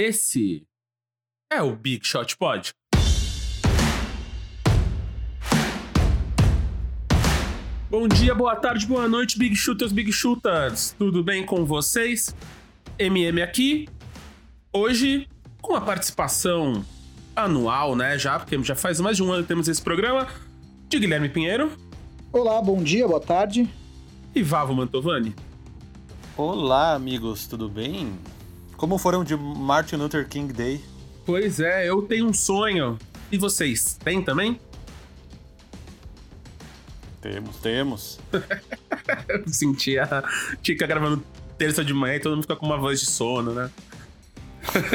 Esse é o Big Shot Pod. Bom dia, boa tarde, boa noite, Big Shooters, Big Shooters. Tudo bem com vocês? MM aqui. Hoje, com a participação anual, né? Já, porque já faz mais de um ano que temos esse programa, de Guilherme Pinheiro. Olá, bom dia, boa tarde. E Vavo Mantovani. Olá, amigos, tudo bem? Como foram de Martin Luther King Day? Pois é, eu tenho um sonho. E vocês, têm também? Temos, temos. eu senti a Tica gravando terça de manhã e todo mundo fica com uma voz de sono, né?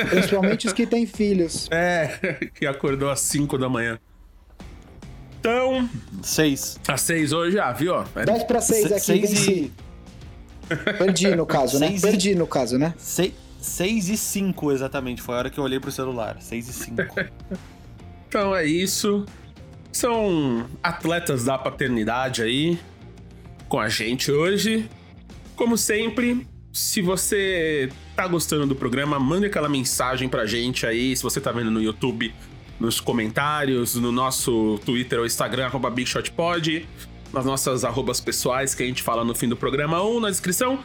Principalmente os que têm filhos. É, que acordou às 5 da manhã. Então. Seis. Às seis hoje, ah, viu? 10 para 6 aqui, seis venci. e... Perdi no caso, né? Seis e- Perdi no caso, né? Sei... Seis e cinco, exatamente. Foi a hora que eu olhei pro celular. Seis e cinco. Então é isso. São atletas da paternidade aí com a gente hoje. Como sempre, se você tá gostando do programa, mande aquela mensagem pra gente aí, se você tá vendo no YouTube, nos comentários, no nosso Twitter ou Instagram, arroba BigShotPod, nas nossas arrobas pessoais que a gente fala no fim do programa ou na descrição.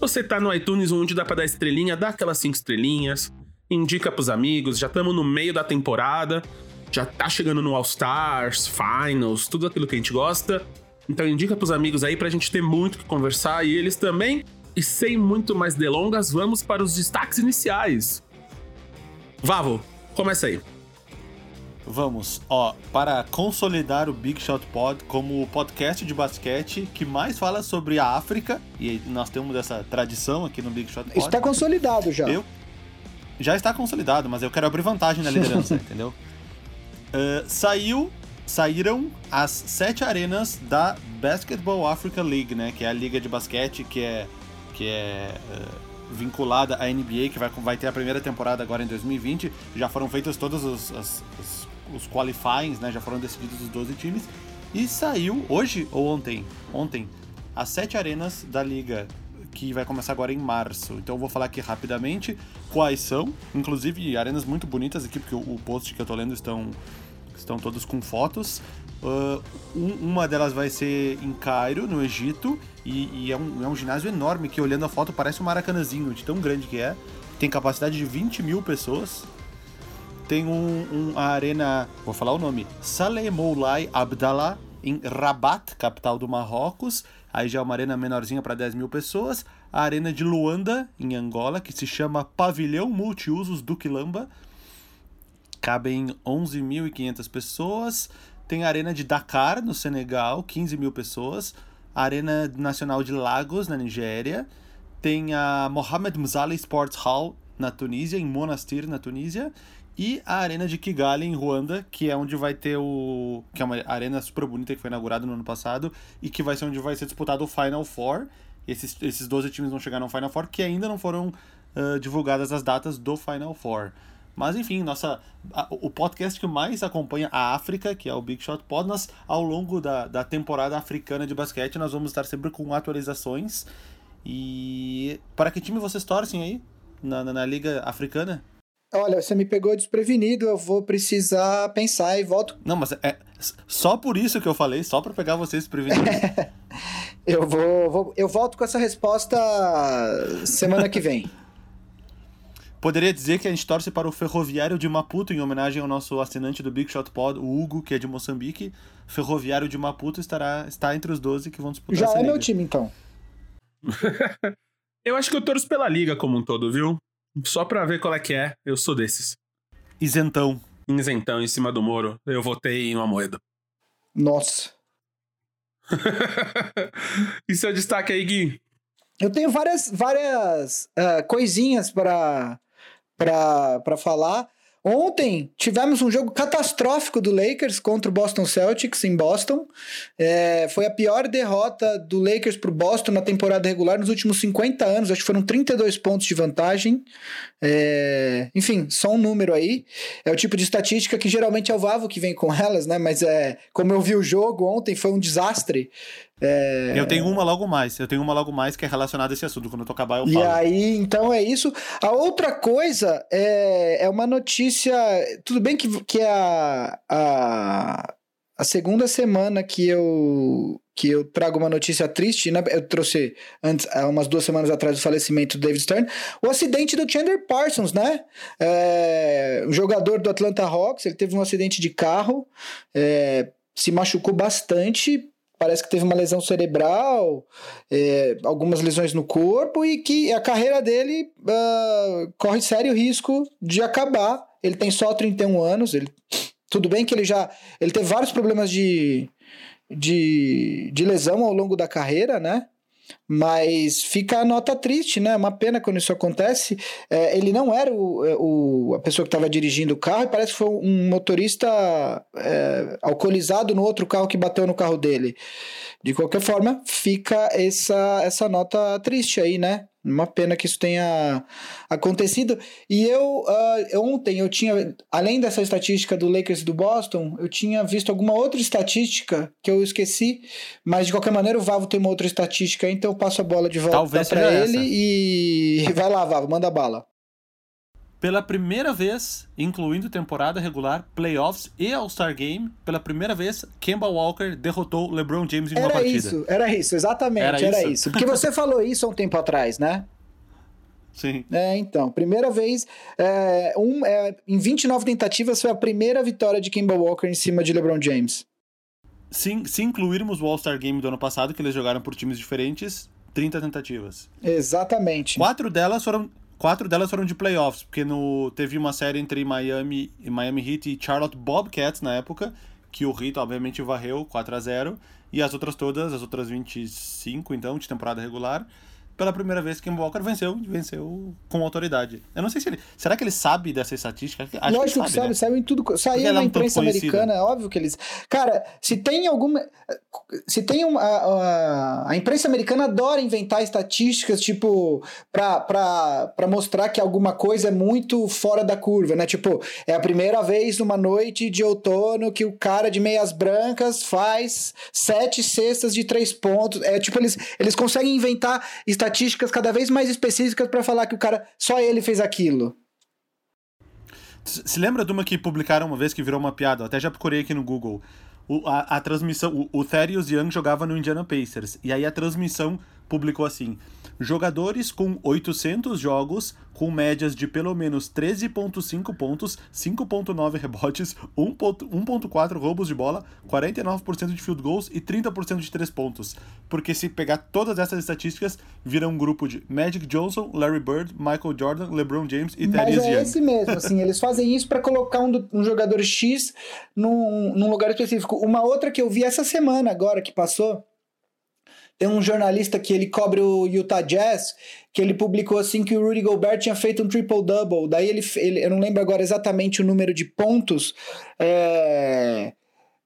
Se você tá no iTunes, onde dá pra dar estrelinha, dá aquelas cinco estrelinhas, indica pros amigos, já estamos no meio da temporada, já tá chegando no All Stars, Finals, tudo aquilo que a gente gosta. Então indica pros amigos aí pra gente ter muito que conversar e eles também. E sem muito mais delongas, vamos para os destaques iniciais. Vavo, começa aí. Vamos, ó, para consolidar o Big Shot Pod como o podcast de basquete que mais fala sobre a África, e nós temos essa tradição aqui no Big Shot Pod. Isso tá consolidado já. Eu já está consolidado, mas eu quero abrir vantagem na liderança, entendeu? Uh, saiu, saíram as sete arenas da Basketball Africa League, né? Que é a liga de basquete que é que é uh, vinculada à NBA, que vai, vai ter a primeira temporada agora em 2020. Já foram feitos todos os, as- os, os qualifyings, né? Já foram decididos os 12 times. E saiu hoje ou ontem? Ontem. As sete arenas da liga que vai começar agora em março. Então eu vou falar aqui rapidamente quais são, inclusive arenas muito bonitas aqui, porque o, post que eu tô lendo estão, estão todos com fotos. Uh, um- uma delas vai ser em Cairo, no Egito, e, e é, um, é um ginásio enorme que olhando a foto parece um maracanãzinho, de tão grande que é. Tem capacidade de 20 mil pessoas. Tem um, um- a arena, vou falar o nome, Saleh Moulay Abdallah, em Rabat, capital do Marrocos. Aí já é uma arena menorzinha para 10 mil pessoas. A arena de Luanda, em Angola, que se chama Pavilhão Multiusos do Quilamba. Cabem 11.500 pessoas. Tem a arena de Dakar, no Senegal, 15 mil pessoas. A Arena Nacional de Lagos, na Nigéria. Tem a Mohamed Mzali Sports Hall, na Tunísia, em Monastir, na Tunísia. E a Arena de Kigali, em Ruanda, que é onde vai ter o. que é uma arena super bonita que foi inaugurada no ano passado e que vai ser onde vai ser disputado o Final Four. Esses, esses 12 times vão chegar no Final Four, que ainda não foram ah, divulgadas as datas do Final Four. Mas enfim, nossa, a- o podcast que mais acompanha a África, que é o Big Shot Pod, nós, ao longo da, da temporada africana de basquete, nós vamos estar sempre com atualizações. E para que time vocês torcem aí? Na, na, na Liga Africana? Olha, você me pegou desprevenido, eu vou precisar pensar e volto. Não, mas é só por isso que eu falei, só para pegar vocês prevenidos. Eu vou, vou- eu volto com essa resposta semana que vem. Poderia dizer que a gente torce para o Ferroviário de Maputo, em homenagem ao nosso assinante do Big Shot Pod, o Hugo, que é de Moçambique. Ferroviário de Maputo estará, está entre os 12 que vão disputar Já essa é meu liga. time, então. Eu acho que eu torço pela liga como um todo, viu? Só pra ver qual é que é, eu sou desses. Isentão. Isentão em cima do muro, eu votei em uma moeda. Nossa. e seu destaque aí, Gui? Eu tenho várias, várias ah, coisinhas para para falar. Ontem tivemos um jogo catastrófico do Lakers contra o Boston Celtics em Boston. É, foi a pior derrota do Lakers para o Boston na temporada regular nos últimos 50 anos. Acho que foram 32 pontos de vantagem. É, enfim, só um número aí. É o tipo de estatística que geralmente é o Vavo que vem com elas, né? Mas é, como eu vi o jogo ontem, foi um desastre. É... Eu tenho uma logo mais. Eu tenho uma logo mais que é relacionada a esse assunto. Quando eu tô acabar, eu falo. E aí, então é isso. A outra coisa é, é uma notícia. Tudo bem que, que é a, a, a segunda semana que eu que eu trago uma notícia triste, né? Eu trouxe antes, há umas duas semanas atrás o falecimento do David Stern, o acidente do Chandler Parsons, né? É, um jogador do Atlanta Hawks, ele teve um acidente de carro, é, se machucou bastante, parece que teve uma lesão cerebral, é, algumas lesões no corpo e que a carreira dele uh, corre sério risco de acabar. Ele tem só 31 anos, ele tudo bem que ele já ele teve vários problemas de, de, de lesão ao longo da carreira, né? Mas fica a nota triste, né? Uma pena quando isso acontece. É, ele não era o, é, o, a pessoa que estava dirigindo o carro e parece que foi um motorista é, alcoolizado no outro carro que bateu no carro dele. De qualquer forma, fica essa, essa nota triste aí, né? Uma pena que isso tenha acontecido. E eu, uh, ontem, eu tinha, além dessa estatística do Lakers e do Boston, eu tinha visto alguma outra estatística que eu esqueci, mas de qualquer maneira o Vavo tem uma outra estatística, então eu passo a bola de volta para ele essa. e vai lá, Vavo, manda bala. Pela primeira vez, incluindo temporada regular, playoffs e All-Star Game, pela primeira vez, Kemba Walker derrotou LeBron James em era uma partida. Isso, era isso, exatamente, era, era isso? isso. Porque você falou isso há um tempo atrás, né? Sim. É, então, primeira vez, é, um, é, em 29 tentativas, foi a primeira vitória de Kemba Walker em cima de LeBron James. Sim, se incluirmos o All-Star Game do ano passado, que eles jogaram por times diferentes, 30 tentativas. Exatamente. Quatro delas foram Quatro delas foram de playoffs, porque no, teve uma série entre Miami, Miami Heat e Charlotte Bobcats na época, que o Heat obviamente varreu 4 a 0 e as outras todas, as outras 25 então, de temporada regular, pela primeira vez Ken Walker venceu, venceu com autoridade. Eu não sei se ele. Será que ele sabe dessa estatística? Acho Lógico que, sabe, né? saiu em tudo. Saiu na é imprensa americana, é óbvio que eles. Cara, se tem alguma. Se tem uma. A, a imprensa americana adora inventar estatísticas, tipo, pra, pra, pra mostrar que alguma coisa é muito fora da curva, né? Tipo, é a primeira vez numa noite de outono que o cara de meias brancas faz sete cestas de três pontos. É tipo, eles, eles conseguem inventar estatísticas estatísticas cada vez mais específicas para falar que o cara, só ele fez aquilo. Se lembra de uma que publicaram uma vez que virou uma piada? Eu até já procurei aqui no Google. O, a, a transmissão, o, o Therius Young jogava no Indiana Pacers. E aí a transmissão publicou assim: jogadores com 800 jogos, com médias de pelo menos 13,5 pontos, 5,9 rebotes, 1,4 roubos de bola, 49% de field goals e 30% de 3 pontos. Porque se pegar todas essas estatísticas, vira um grupo de Magic Johnson, Larry Bird, Michael Jordan, LeBron James e Young. Mas é esse mesmo, assim, eles fazem isso para colocar um, um, jogador X num, num lugar específico. Uma outra que eu vi essa semana agora que passou, tem um jornalista que ele cobre o Utah Jazz, que ele publicou assim que o Rudy Gobert tinha feito um triple-double. Daí ele, ele, eu não lembro agora exatamente o número de pontos, é,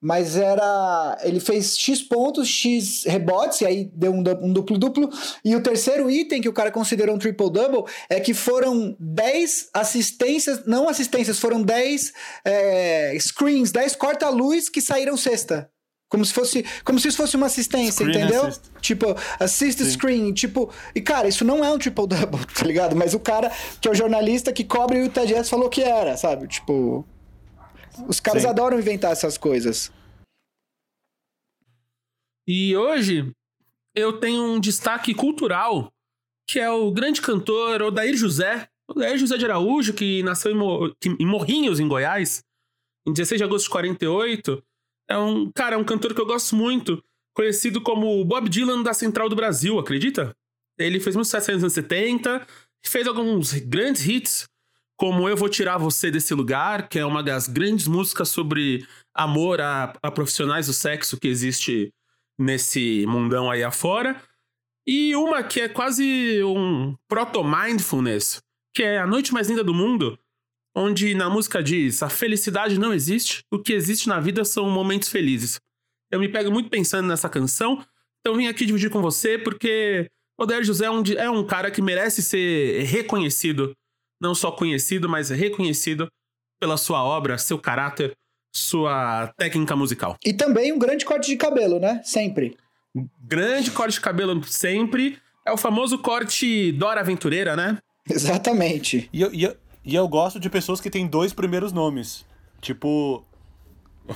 mas era. Ele fez X pontos, X rebotes, e aí deu um duplo-duplo. E o terceiro item que o cara considerou um triple-double é que foram 10 assistências, não assistências, foram 10 é, screens, 10 corta-luz que saíram sexta. Como se fosse, como se isso fosse uma assistência, screen entendeu? Assist. Tipo, assist Sim. screen, tipo, e cara, isso não é um triple double, tá ligado? Mas o cara que é o jornalista que cobre o Utah Jazz falou que era, sabe? Tipo, os caras Sim. adoram inventar essas coisas. E hoje eu tenho um destaque cultural que é o grande cantor Odair José, Odair José de Araújo, que nasceu em Morrinhos, em Goiás, em 16 de agosto de 48 é um, cara, é um cantor que eu gosto muito, conhecido como Bob Dylan da Central do Brasil, acredita? Ele fez muito sucesso nos anos 70, fez alguns grandes hits, como Eu Vou Tirar Você Desse Lugar, que é uma das grandes músicas sobre amor a, a profissionais do sexo que existe nesse mundão aí afora. E uma que é quase um proto-mindfulness, que é A Noite Mais Linda do Mundo, onde na música diz: a felicidade não existe, o que existe na vida são momentos felizes. Eu me pego muito pensando nessa canção, então vim aqui dividir com você porque Odair José é um, é um cara que merece ser reconhecido, não só conhecido, mas reconhecido pela sua obra, seu caráter, sua técnica musical. E também um grande corte de cabelo, né? Sempre. Grande corte de cabelo sempre. É o famoso corte Dora Aventureira, né? Exatamente. E eu, e, eu, e eu gosto de pessoas que têm dois primeiros nomes. Tipo,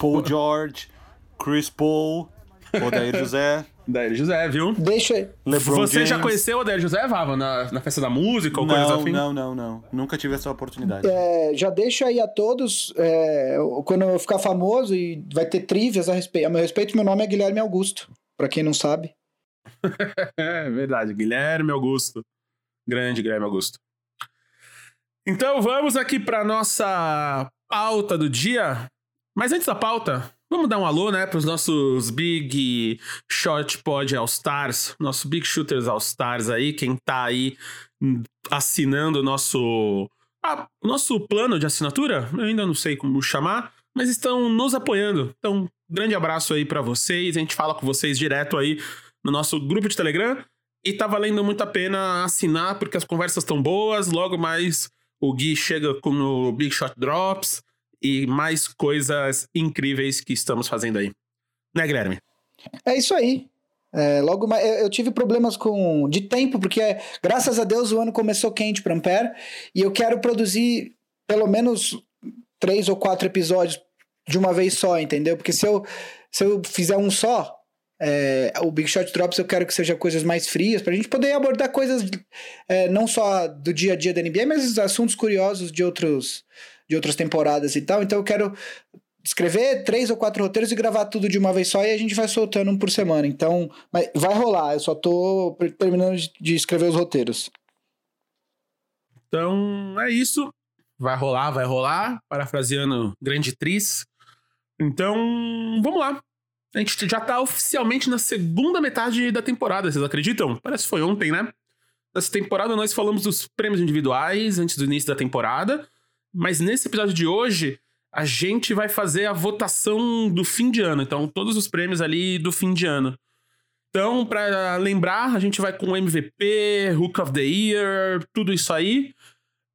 Paul George, Chris Paul, Odair José. Odair José, viu? Deixa aí. LeBron Você James. já conheceu o Odair José, Vava, na, na festa da música ou não, coisa assim? Não, não, não. Nunca tive essa oportunidade. É, já deixa aí a todos, é, quando eu ficar famoso e vai ter trivias a, respeito, a meu respeito, meu nome é Guilherme Augusto, para quem não sabe. é verdade, Guilherme Augusto. Grande Guilherme Augusto. Então vamos aqui para nossa pauta do dia. Mas antes da pauta, vamos dar um alô, né, para os nossos Big Shot Pod All Stars, nosso Big Shooters All Stars aí, quem tá aí assinando o nosso ah, nosso plano de assinatura, eu ainda não sei como chamar, mas estão nos apoiando. Então, grande abraço aí para vocês. A gente fala com vocês direto aí no nosso grupo de Telegram. E tá valendo muito a pena assinar, porque as conversas estão boas. Logo mais o Gui chega com o Big Shot Drops e mais coisas incríveis que estamos fazendo aí. Né, Guilherme? É isso aí. É, logo mais, eu tive problemas com de tempo, porque graças a Deus o ano começou quente para Ampere e eu quero produzir pelo menos três ou quatro episódios de uma vez só, entendeu? Porque se eu, se eu fizer um só, é, o Big Shot Drops eu quero que seja coisas mais frias, para a gente poder abordar coisas é, não só do dia a dia da NBA, mas assuntos curiosos de, outros, de outras temporadas e tal. Então eu quero escrever três ou quatro roteiros e gravar tudo de uma vez só e a gente vai soltando um por semana. Então, vai rolar, eu só tô terminando de escrever os roteiros. Então, é isso. Vai rolar, vai rolar, parafraseando grande Tris. Então, vamos lá. A gente já tá oficialmente na segunda metade da temporada, vocês acreditam? Parece que foi ontem, né? Nessa temporada nós falamos dos prêmios individuais antes do início da temporada, mas nesse episódio de hoje a gente vai fazer a votação do fim de ano, então todos os prêmios ali do fim de ano. Então, para lembrar, a gente vai com MVP, Hook of the Year, tudo isso aí.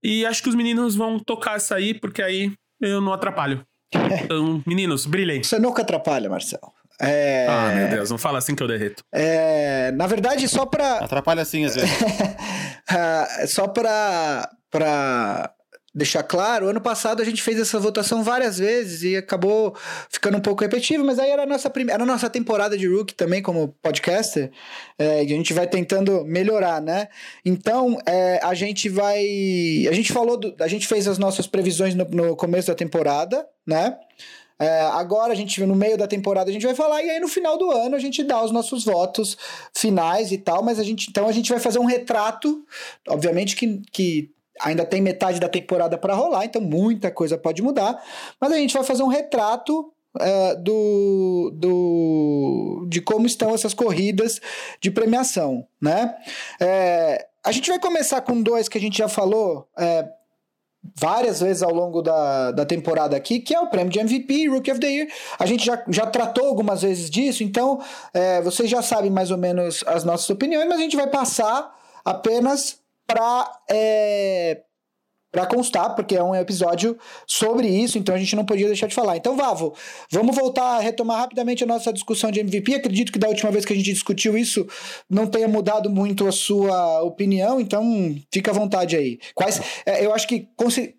E acho que os meninos vão tocar isso aí, porque aí eu não atrapalho. Então, meninos, brilhem. Você nunca atrapalha, Marcelo. É... Ah, meu Deus, não fala assim que eu derreto. É... Na verdade, só pra. Atrapalha assim às vezes. Ah, só pra, pra deixar claro, ano passado a gente fez essa votação várias vezes e acabou ficando um pouco repetitivo, mas aí era a nossa, prim... era a nossa temporada de Rook também, como podcaster, é, e a gente vai tentando melhorar, né? Então, é, a gente vai. A gente falou, do... a gente fez as nossas previsões no, no começo da temporada, né? É, agora a gente, no meio da temporada, a gente vai falar, e aí no final do ano a gente dá os nossos votos finais e tal, mas a gente, então a gente vai fazer um retrato, obviamente que, que ainda tem metade da temporada para rolar, então muita coisa pode mudar, mas a gente vai fazer um retrato Uh, do, do, de como estão essas corridas de premiação, né? É, a gente vai começar com dois que a gente já falou é, várias vezes ao longo da, da temporada aqui, que é o prêmio de MVP Rookie of the Year. A gente já, já tratou algumas vezes disso, então é, vocês já sabem mais ou menos as nossas opiniões, mas a gente vai passar apenas para é, para constar, porque é um episódio sobre isso, então a gente não podia deixar de falar. Então, Vavo, vamos voltar a retomar rapidamente a nossa discussão de MVP. Acredito que da última vez que a gente discutiu isso não tenha mudado muito a sua opinião, então fica à vontade aí. Quais, é, eu acho que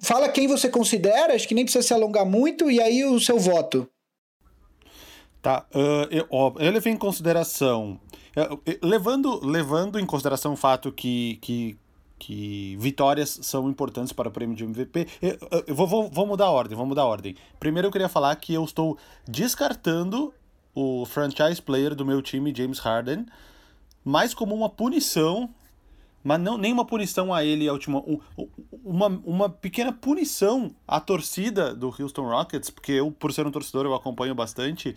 fala quem você considera, acho que nem precisa se alongar muito, e aí o seu voto. Tá, uh, eu, ó, eu levei em consideração. Uh, levando, levando em consideração o fato que, que que vitórias são importantes para o prêmio de MVP. Eu, eu vou, vou, vou, mudar a ordem, vou mudar a ordem. Primeiro eu queria falar que eu estou descartando o franchise player do meu time, James Harden, mais como uma punição, mas não nem uma punição a ele, a última, uma, uma pequena punição à torcida do Houston Rockets, porque eu, por ser um torcedor, eu acompanho bastante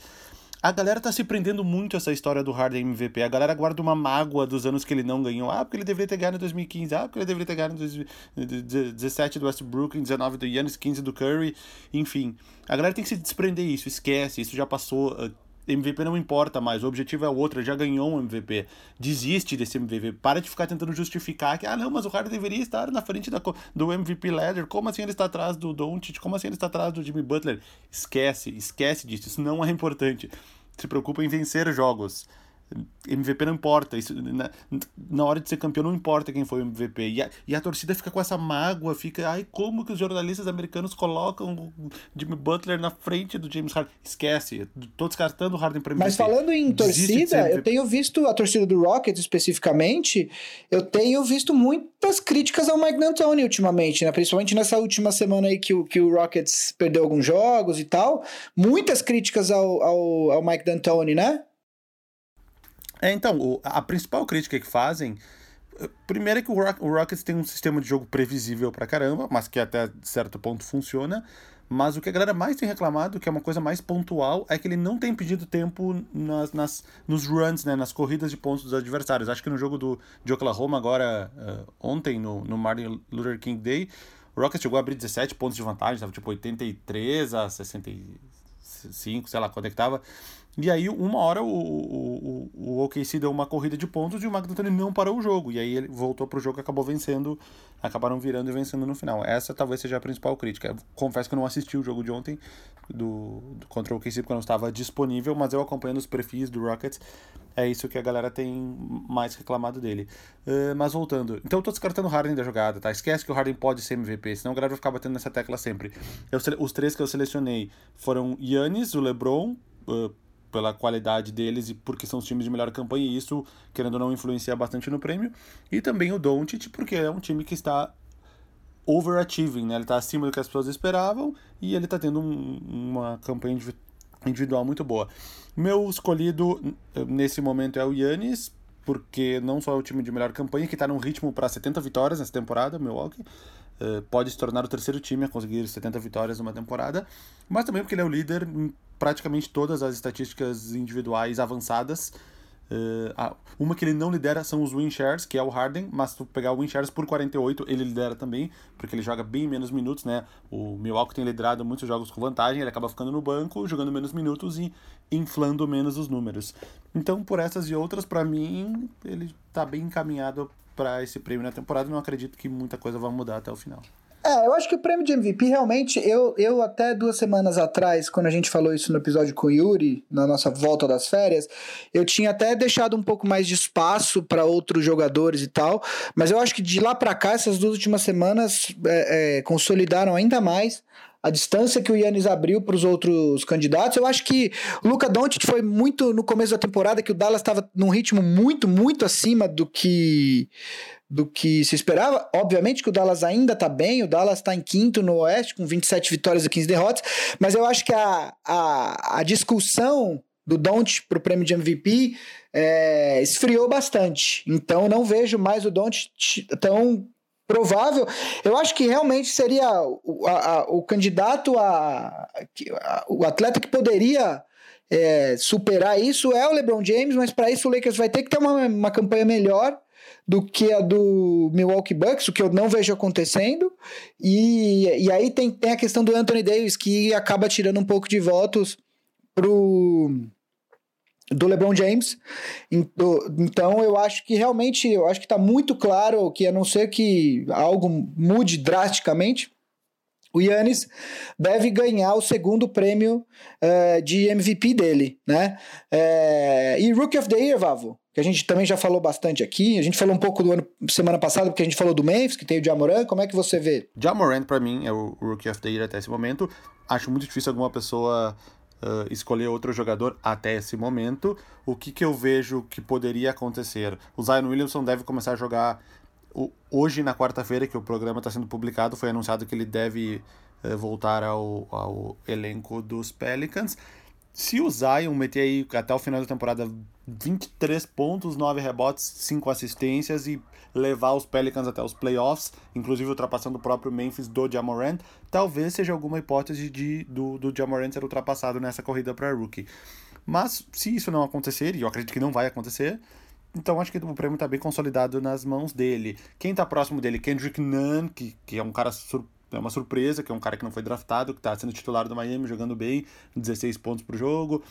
a galera tá se prendendo muito essa história do Harden MVP. A galera guarda uma mágoa dos anos que ele não ganhou. Ah, porque ele deveria ter ganhado em 2015. Ah, porque ele deveria ter ganhado em 2017 do Westbrook, 19 do Giannis, 15 do Curry. Enfim, a galera tem que se desprender isso. Esquece, isso já passou. Ah, MVP não importa mais, o objetivo é outro, já ganhou um MVP. Desiste desse MVP, para de ficar tentando justificar que, ah, não, mas o Harden deveria estar na frente da, do MVP ladder, como assim ele está atrás do Doncic, como assim ele está atrás do Jimmy Butler? Esquece, esquece disso, isso não é importante. Se preocupa em vencer jogos. MVP não importa. Isso, na, na hora de ser campeão, não importa quem foi o MVP. E a, e a torcida fica com essa mágoa, fica, ai, como que os jornalistas americanos colocam o Jimmy Butler na frente do James Harden? Esquece, tô descartando o Harden pra MVP. Mas falando em torcida, eu tenho visto a torcida do Rockets especificamente, eu tenho visto muitas críticas ao Mike D'Antoni ultimamente, né? Principalmente nessa última semana aí que o, que o Rockets perdeu alguns jogos e tal. Muitas críticas ao, ao, ao Mike D'Antoni, né? É, então, o, a principal crítica que fazem. Primeiro é que o, Rock, o Rockets tem um sistema de jogo previsível pra caramba, mas que até certo ponto funciona. Mas o que a galera mais tem reclamado, que é uma coisa mais pontual, é que ele não tem pedido tempo nas, nas, nos runs, né, nas corridas de pontos dos adversários. Acho que no jogo do, de Oklahoma, agora, uh, ontem, no, no Martin Luther King Day, o Rockets chegou a abrir 17 pontos de vantagem, estava tipo 83 a 65, sei lá quando é. E aí, uma hora, o, o, o OKC deu uma corrida de pontos e o McDonald não parou o jogo. E aí ele voltou pro jogo e acabou vencendo, acabaram virando e vencendo no final. Essa talvez seja a principal crítica. confesso que eu não assisti o jogo de ontem do, do contra o OKC porque não estava disponível, mas eu acompanhando os perfis do Rockets, é isso que a galera tem mais reclamado dele. Uh, mas voltando, então eu tô descartando o Harden da jogada, tá? Esquece que o Harden pode ser MVP, senão a galera vai ficar batendo nessa tecla sempre. Eu, os três que eu selecionei foram Yannis, o LeBron, uh, pela qualidade deles e porque são os times de melhor campanha e isso, querendo ou não, influencia bastante no prêmio. E também o Doncic, porque é um time que está overachieving, né? Ele está acima do que as pessoas esperavam e ele está tendo um, uma campanha individual muito boa. Meu escolhido nesse momento é o Yannis, porque não só é o time de melhor campanha, que está num ritmo para 70 vitórias nessa temporada, Milwaukee, uh, pode se tornar o terceiro time a conseguir 70 vitórias numa temporada, mas também porque ele é o líder praticamente todas as estatísticas individuais avançadas. Uh, uma que ele não lidera são os win shares, que é o Harden, mas se tu pegar o win shares por 48, ele lidera também, porque ele joga bem menos minutos, né? O Milwaukee tem liderado muitos jogos com vantagem, ele acaba ficando no banco, jogando menos minutos e inflando menos os números. Então, por essas e outras, para mim, ele tá bem encaminhado para esse prêmio na temporada, não acredito que muita coisa vai mudar até o final. É, eu acho que o prêmio de MVP realmente, eu, eu até duas semanas atrás, quando a gente falou isso no episódio com o Yuri, na nossa volta das férias, eu tinha até deixado um pouco mais de espaço para outros jogadores e tal, mas eu acho que de lá para cá, essas duas últimas semanas é, é, consolidaram ainda mais a distância que o Yannis abriu para os outros candidatos. Eu acho que o Luca Doncic foi muito no começo da temporada que o Dallas estava num ritmo muito, muito acima do que do que se esperava. Obviamente que o Dallas ainda está bem, o Dallas está em quinto no Oeste, com 27 vitórias e 15 derrotas, mas eu acho que a, a, a discussão do Don't para o prêmio de MVP é, esfriou bastante. Então não vejo mais o Don't tão provável. Eu acho que realmente seria o, a, o candidato a, a, o atleta que poderia é, superar isso é o LeBron James, mas para isso o Lakers vai ter que ter uma, uma campanha melhor do que a do Milwaukee Bucks, o que eu não vejo acontecendo. E, e aí tem, tem a questão do Anthony Davis, que acaba tirando um pouco de votos pro do LeBron James. Então eu acho que realmente, eu acho que está muito claro que a não ser que algo mude drasticamente, o Yannis deve ganhar o segundo prêmio uh, de MVP dele, né? Uh, e Rookie of the Year, Vavo, que a gente também já falou bastante aqui. A gente falou um pouco do ano semana passada, porque a gente falou do Memphis, que tem o Jamoran. Como é que você vê? Jamoran, para mim, é o Rookie of the Year até esse momento. Acho muito difícil alguma pessoa uh, escolher outro jogador até esse momento. O que, que eu vejo que poderia acontecer? O Zion Williamson deve começar a jogar hoje, na quarta-feira, que o programa está sendo publicado, foi anunciado que ele deve uh, voltar ao, ao elenco dos Pelicans. Se o Zion meter aí até o final da temporada 23 pontos, 9 rebotes, 5 assistências e levar os Pelicans até os playoffs, inclusive ultrapassando o próprio Memphis do Jamorant, talvez seja alguma hipótese de, do, do Jamorant ser ultrapassado nessa corrida para rookie. Mas se isso não acontecer, e eu acredito que não vai acontecer, então acho que o prêmio está bem consolidado nas mãos dele. Quem está próximo dele? Kendrick Nunn, que, que é um cara é uma surpresa, que é um cara que não foi draftado, que está sendo titular do Miami, jogando bem, 16 pontos por jogo.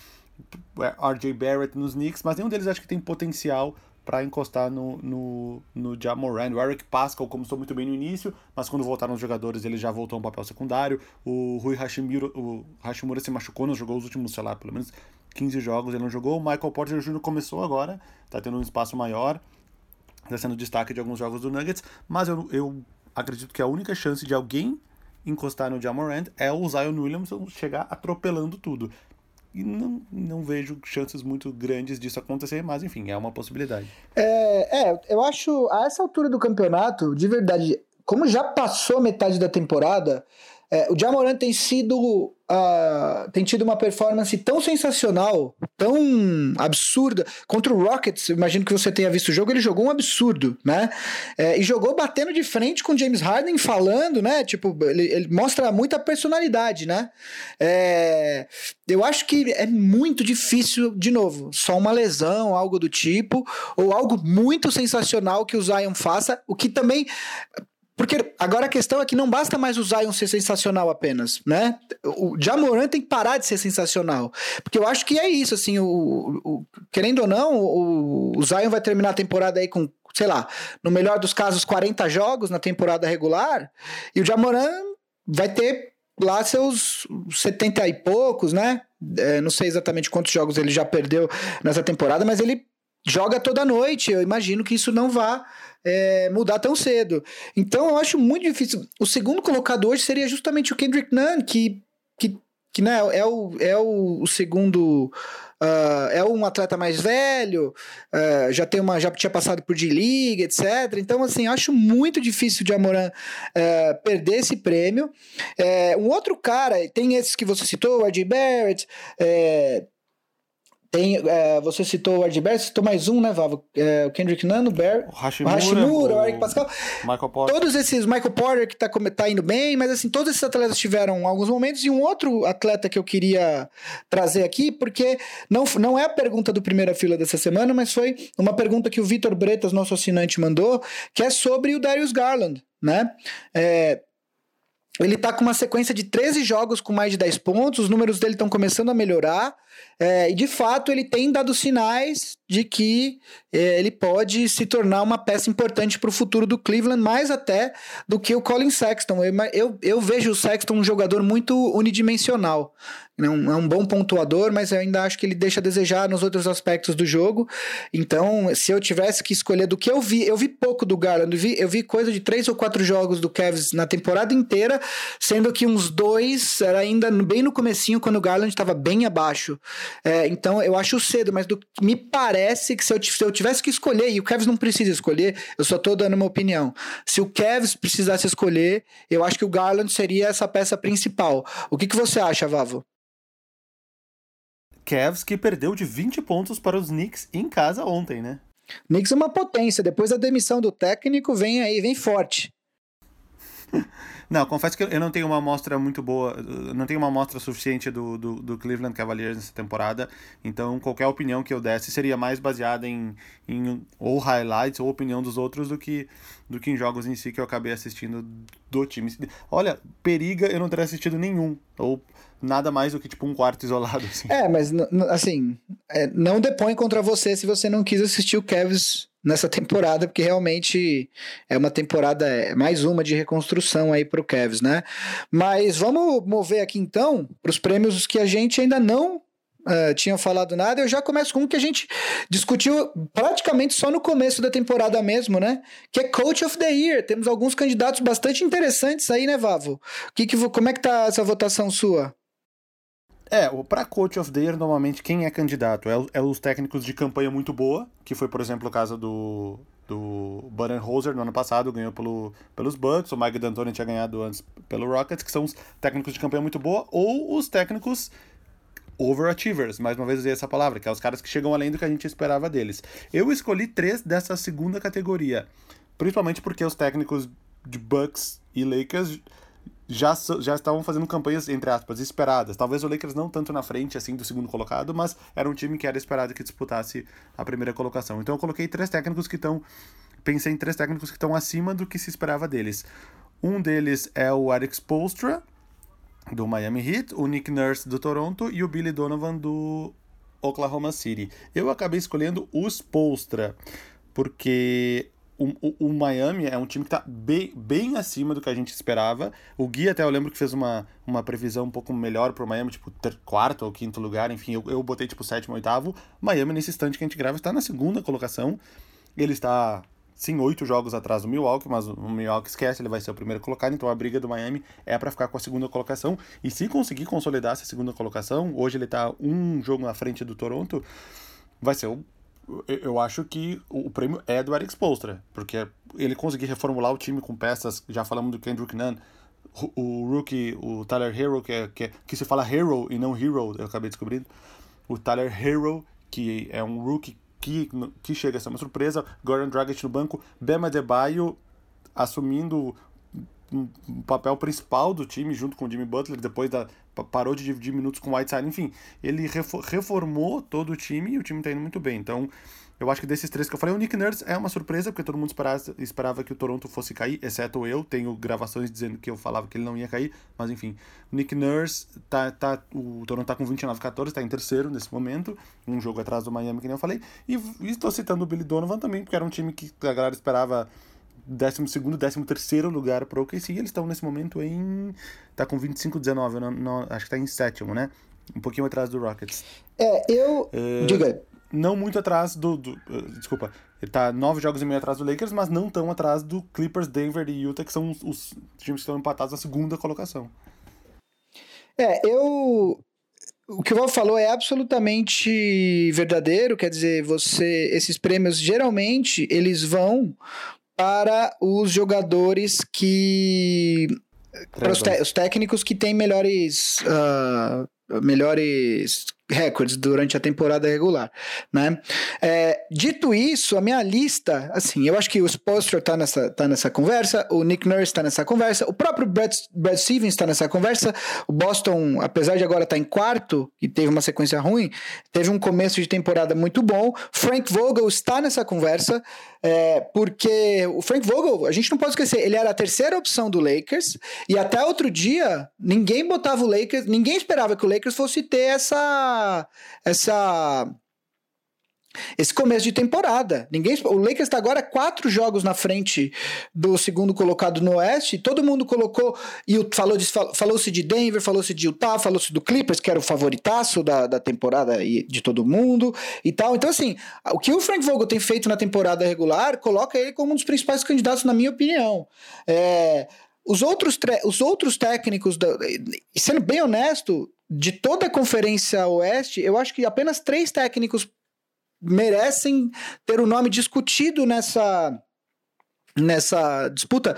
É, RJ Barrett nos Knicks, mas nenhum deles acho que tem potencial para encostar no, no, no Jamoran. O Eric Pascal começou muito bem no início, mas quando voltaram os jogadores ele já voltou a um papel secundário. O Rui Hashimura, o Hashimura se machucou, não jogou os últimos, sei lá, pelo menos 15 jogos ele não jogou. O Michael Porter Jr. começou agora, tá tendo um espaço maior, tá sendo destaque de alguns jogos do Nuggets, mas eu, eu acredito que a única chance de alguém encostar no Jamorant é o Zion Williamson chegar atropelando tudo. E não, não vejo chances muito grandes disso acontecer, mas enfim, é uma possibilidade. É, é, eu acho, a essa altura do campeonato, de verdade, como já passou metade da temporada, é, o Jamoran tem sido uh, tem tido uma performance tão sensacional, tão absurda contra o Rockets. Imagino que você tenha visto o jogo. Ele jogou um absurdo, né? É, e jogou batendo de frente com James Harden, falando, né? Tipo, ele, ele mostra muita personalidade, né? É, eu acho que é muito difícil, de novo, só uma lesão, algo do tipo, ou algo muito sensacional que o Zion faça, o que também porque agora a questão é que não basta mais o Zion ser sensacional apenas, né? O Jamoran tem que parar de ser sensacional. Porque eu acho que é isso, assim, o, o querendo ou não, o, o Zion vai terminar a temporada aí com, sei lá, no melhor dos casos, 40 jogos na temporada regular, e o Jamoran vai ter lá seus 70 e poucos, né? É, não sei exatamente quantos jogos ele já perdeu nessa temporada, mas ele joga toda noite. Eu imagino que isso não vá é, mudar tão cedo. Então eu acho muito difícil. O segundo colocado hoje seria justamente o Kendrick Nunn, que, que, que né, é, o, é o, segundo. Uh, é um atleta mais velho, uh, já tem uma, já tinha passado por D-League, etc. Então, assim, acho muito difícil de Amoran uh, perder esse prêmio. É, um outro cara, tem esses que você citou, o R.J. Barrett, é, tem, é, você citou o Ardbert, citou mais um, né, Vavo? É, o Kendrick Nunn, o Bear, o Hashimura, o, Hashimura, o, o Eric Pascal. Michael Porter. Todos esses, Michael Porter, que tá, tá indo bem, mas assim, todos esses atletas tiveram alguns momentos. E um outro atleta que eu queria trazer aqui, porque não, não é a pergunta do primeira fila dessa semana, mas foi uma pergunta que o Vitor Bretas, nosso assinante, mandou, que é sobre o Darius Garland, né? É, ele tá com uma sequência de 13 jogos com mais de 10 pontos, os números dele estão começando a melhorar. É, e de fato ele tem dado sinais de que é, ele pode se tornar uma peça importante para o futuro do Cleveland, mais até do que o Colin Sexton. Eu, eu, eu vejo o Sexton um jogador muito unidimensional. É um, é um bom pontuador, mas eu ainda acho que ele deixa a desejar nos outros aspectos do jogo. Então, se eu tivesse que escolher do que eu vi, eu vi pouco do Garland, eu vi, eu vi coisa de três ou quatro jogos do Cavs na temporada inteira, sendo que uns dois era ainda bem no comecinho, quando o Garland estava bem abaixo. É, então, eu acho cedo, mas do, me parece que se eu, se eu tivesse que escolher, e o Cavs não precisa escolher, eu só estou dando uma opinião. Se o Cavs precisasse escolher, eu acho que o Garland seria essa peça principal. O que, que você acha, Vavo? Cavs que perdeu de 20 pontos para os Knicks em casa ontem, né? Knicks é uma potência. Depois da demissão do técnico, vem aí, vem forte. Não, confesso que eu não tenho uma amostra muito boa, não tenho uma amostra suficiente do, do, do, Cleveland Cavaliers nessa temporada, então qualquer opinião que eu desse seria mais baseada em, em ou highlights ou opinião dos outros do que, do que em jogos em si que eu acabei assistindo do time. Olha, periga eu não teria assistido nenhum, ou nada mais do que tipo um quarto isolado. Assim. É, mas assim, é, não depõe contra você se você não quis assistir o Cavs nessa temporada, porque realmente é uma temporada, é mais uma de reconstrução aí para o Cavs, né? Mas vamos mover aqui então para os prêmios que a gente ainda não Uh, tinha falado nada, eu já começo com um que a gente discutiu praticamente só no começo da temporada mesmo, né? Que é Coach of the Year. Temos alguns candidatos bastante interessantes aí, né, Vavo? Que que, como é que tá essa votação sua? É, para Coach of the Year, normalmente quem é candidato é, é, os técnicos de campanha muito boa, que foi, por exemplo, o caso do, do Budenholzer no ano passado, ganhou pelo, pelos Bucks, o Mike D'Antoni tinha ganhado antes pelo Rockets, que são os técnicos de campanha muito boa, ou os técnicos overachievers, mais uma vez usei essa palavra, que é os caras que chegam além do que a gente esperava deles. Eu escolhi três dessa segunda categoria, principalmente porque os técnicos de Bucks e Lakers já, já estavam fazendo campanhas, entre aspas, esperadas. Talvez o Lakers não tanto na frente, assim, do segundo colocado, mas era um time que era esperado que disputasse a primeira colocação. Então eu coloquei três técnicos que estão... Pensei em três técnicos que estão acima do que se esperava deles. Um deles é o Eric Spolstra, do Miami Heat, o Nick Nurse, do Toronto, e o Billy Donovan, do Oklahoma City. Eu acabei escolhendo o Spolstra, porque o, o, o, Miami é um time que está bem, bem acima do que a gente esperava. O Gui até eu lembro que fez uma, uma previsão um pouco melhor para o Miami, tipo ter, quarto ou quinto lugar, enfim, eu, eu botei tipo sétimo, oitavo. Miami, nesse instante que a gente grava, está na segunda colocação. Ele está, sim, oito jogos atrás do Milwaukee, mas o Milwaukee esquece, ele vai ser o primeiro colocado, então a briga do Miami é para ficar com a segunda colocação. E se conseguir consolidar essa segunda colocação, hoje ele está um jogo na frente do Toronto, vai ser o eu acho que o prêmio é do Eric Spoelstra, porque ele conseguir reformular o time com peças, já falamos do Kendrick Nunn, o rookie, o Tyler Hero, que, é, que, é, que se fala Hero e não Hero, eu acabei descobrindo, o Tyler Hero, que é um rookie que, que chega a ser uma surpresa, Gordon Dragic no banco, Bema Debaio assumindo um papel principal do time junto com o Jimmy Butler, depois da parou de dividir minutos com o Whiteside, enfim, ele reformou todo o time e o time tá indo muito bem. Então, eu acho que desses três que eu falei, o Nick Nurse é uma surpresa, porque todo mundo esperava, esperava que o Toronto fosse cair, exceto eu. Tenho gravações dizendo que eu falava que ele não ia cair, mas enfim. O Nick Nurse, tá, tá, o Toronto tá com 29-14, tá em terceiro nesse momento, um jogo atrás do Miami, que nem eu falei. E estou citando o Billy Donovan também, porque era um time que a galera esperava 12º, 13º lugar para o OKC, eles estão nesse momento em... tá com 25-19, não, não, acho que tá em sétimo, né? Um pouquinho atrás do Rockets. É, eu... É, Diga. Não muito atrás do... do uh, desculpa, ele tá nove jogos e meio atrás do Lakers, mas não tão atrás do Clippers, Denver e Utah, que são os, os times que estão empatados na segunda colocação. É, eu o que o Val falou é absolutamente verdadeiro, quer dizer, você esses prêmios geralmente eles vão para os jogadores que. Para os, os, técnicos que têm melhores. Uh, melhores recordes durante a temporada regular, né? É, dito isso, a minha lista, assim, eu acho que o Spoelstra tá nessa, tá nessa conversa, o Nick Nurse tá nessa conversa, o próprio Brad, Brad Stevens tá nessa conversa, o Boston, apesar de agora estar tá em quarto e teve uma sequência ruim, teve um começo de temporada muito bom, Frank Vogel está nessa conversa, é, porque o Frank Vogel, a gente não pode esquecer, ele era a terceira opção do Lakers e até outro dia ninguém botava o Lakers, ninguém esperava que o Lakers fosse ter essa essa esse começo de temporada. Ninguém, o Lakers está agora quatro jogos na frente do segundo colocado no Oeste. Todo mundo colocou e falou falou-se de Denver, falou-se de Utah, falou-se do Clippers, que era o favoritaço da, da temporada de todo mundo e tal. Então, assim, o que o Frank Vogel tem feito na temporada regular coloca ele como um dos principais candidatos, na minha opinião. É, os outros, os outros técnicos, da, sendo bem honesto, de toda a Conferência Oeste, eu acho que apenas três técnicos merecem ter o nome discutido nessa, nessa disputa.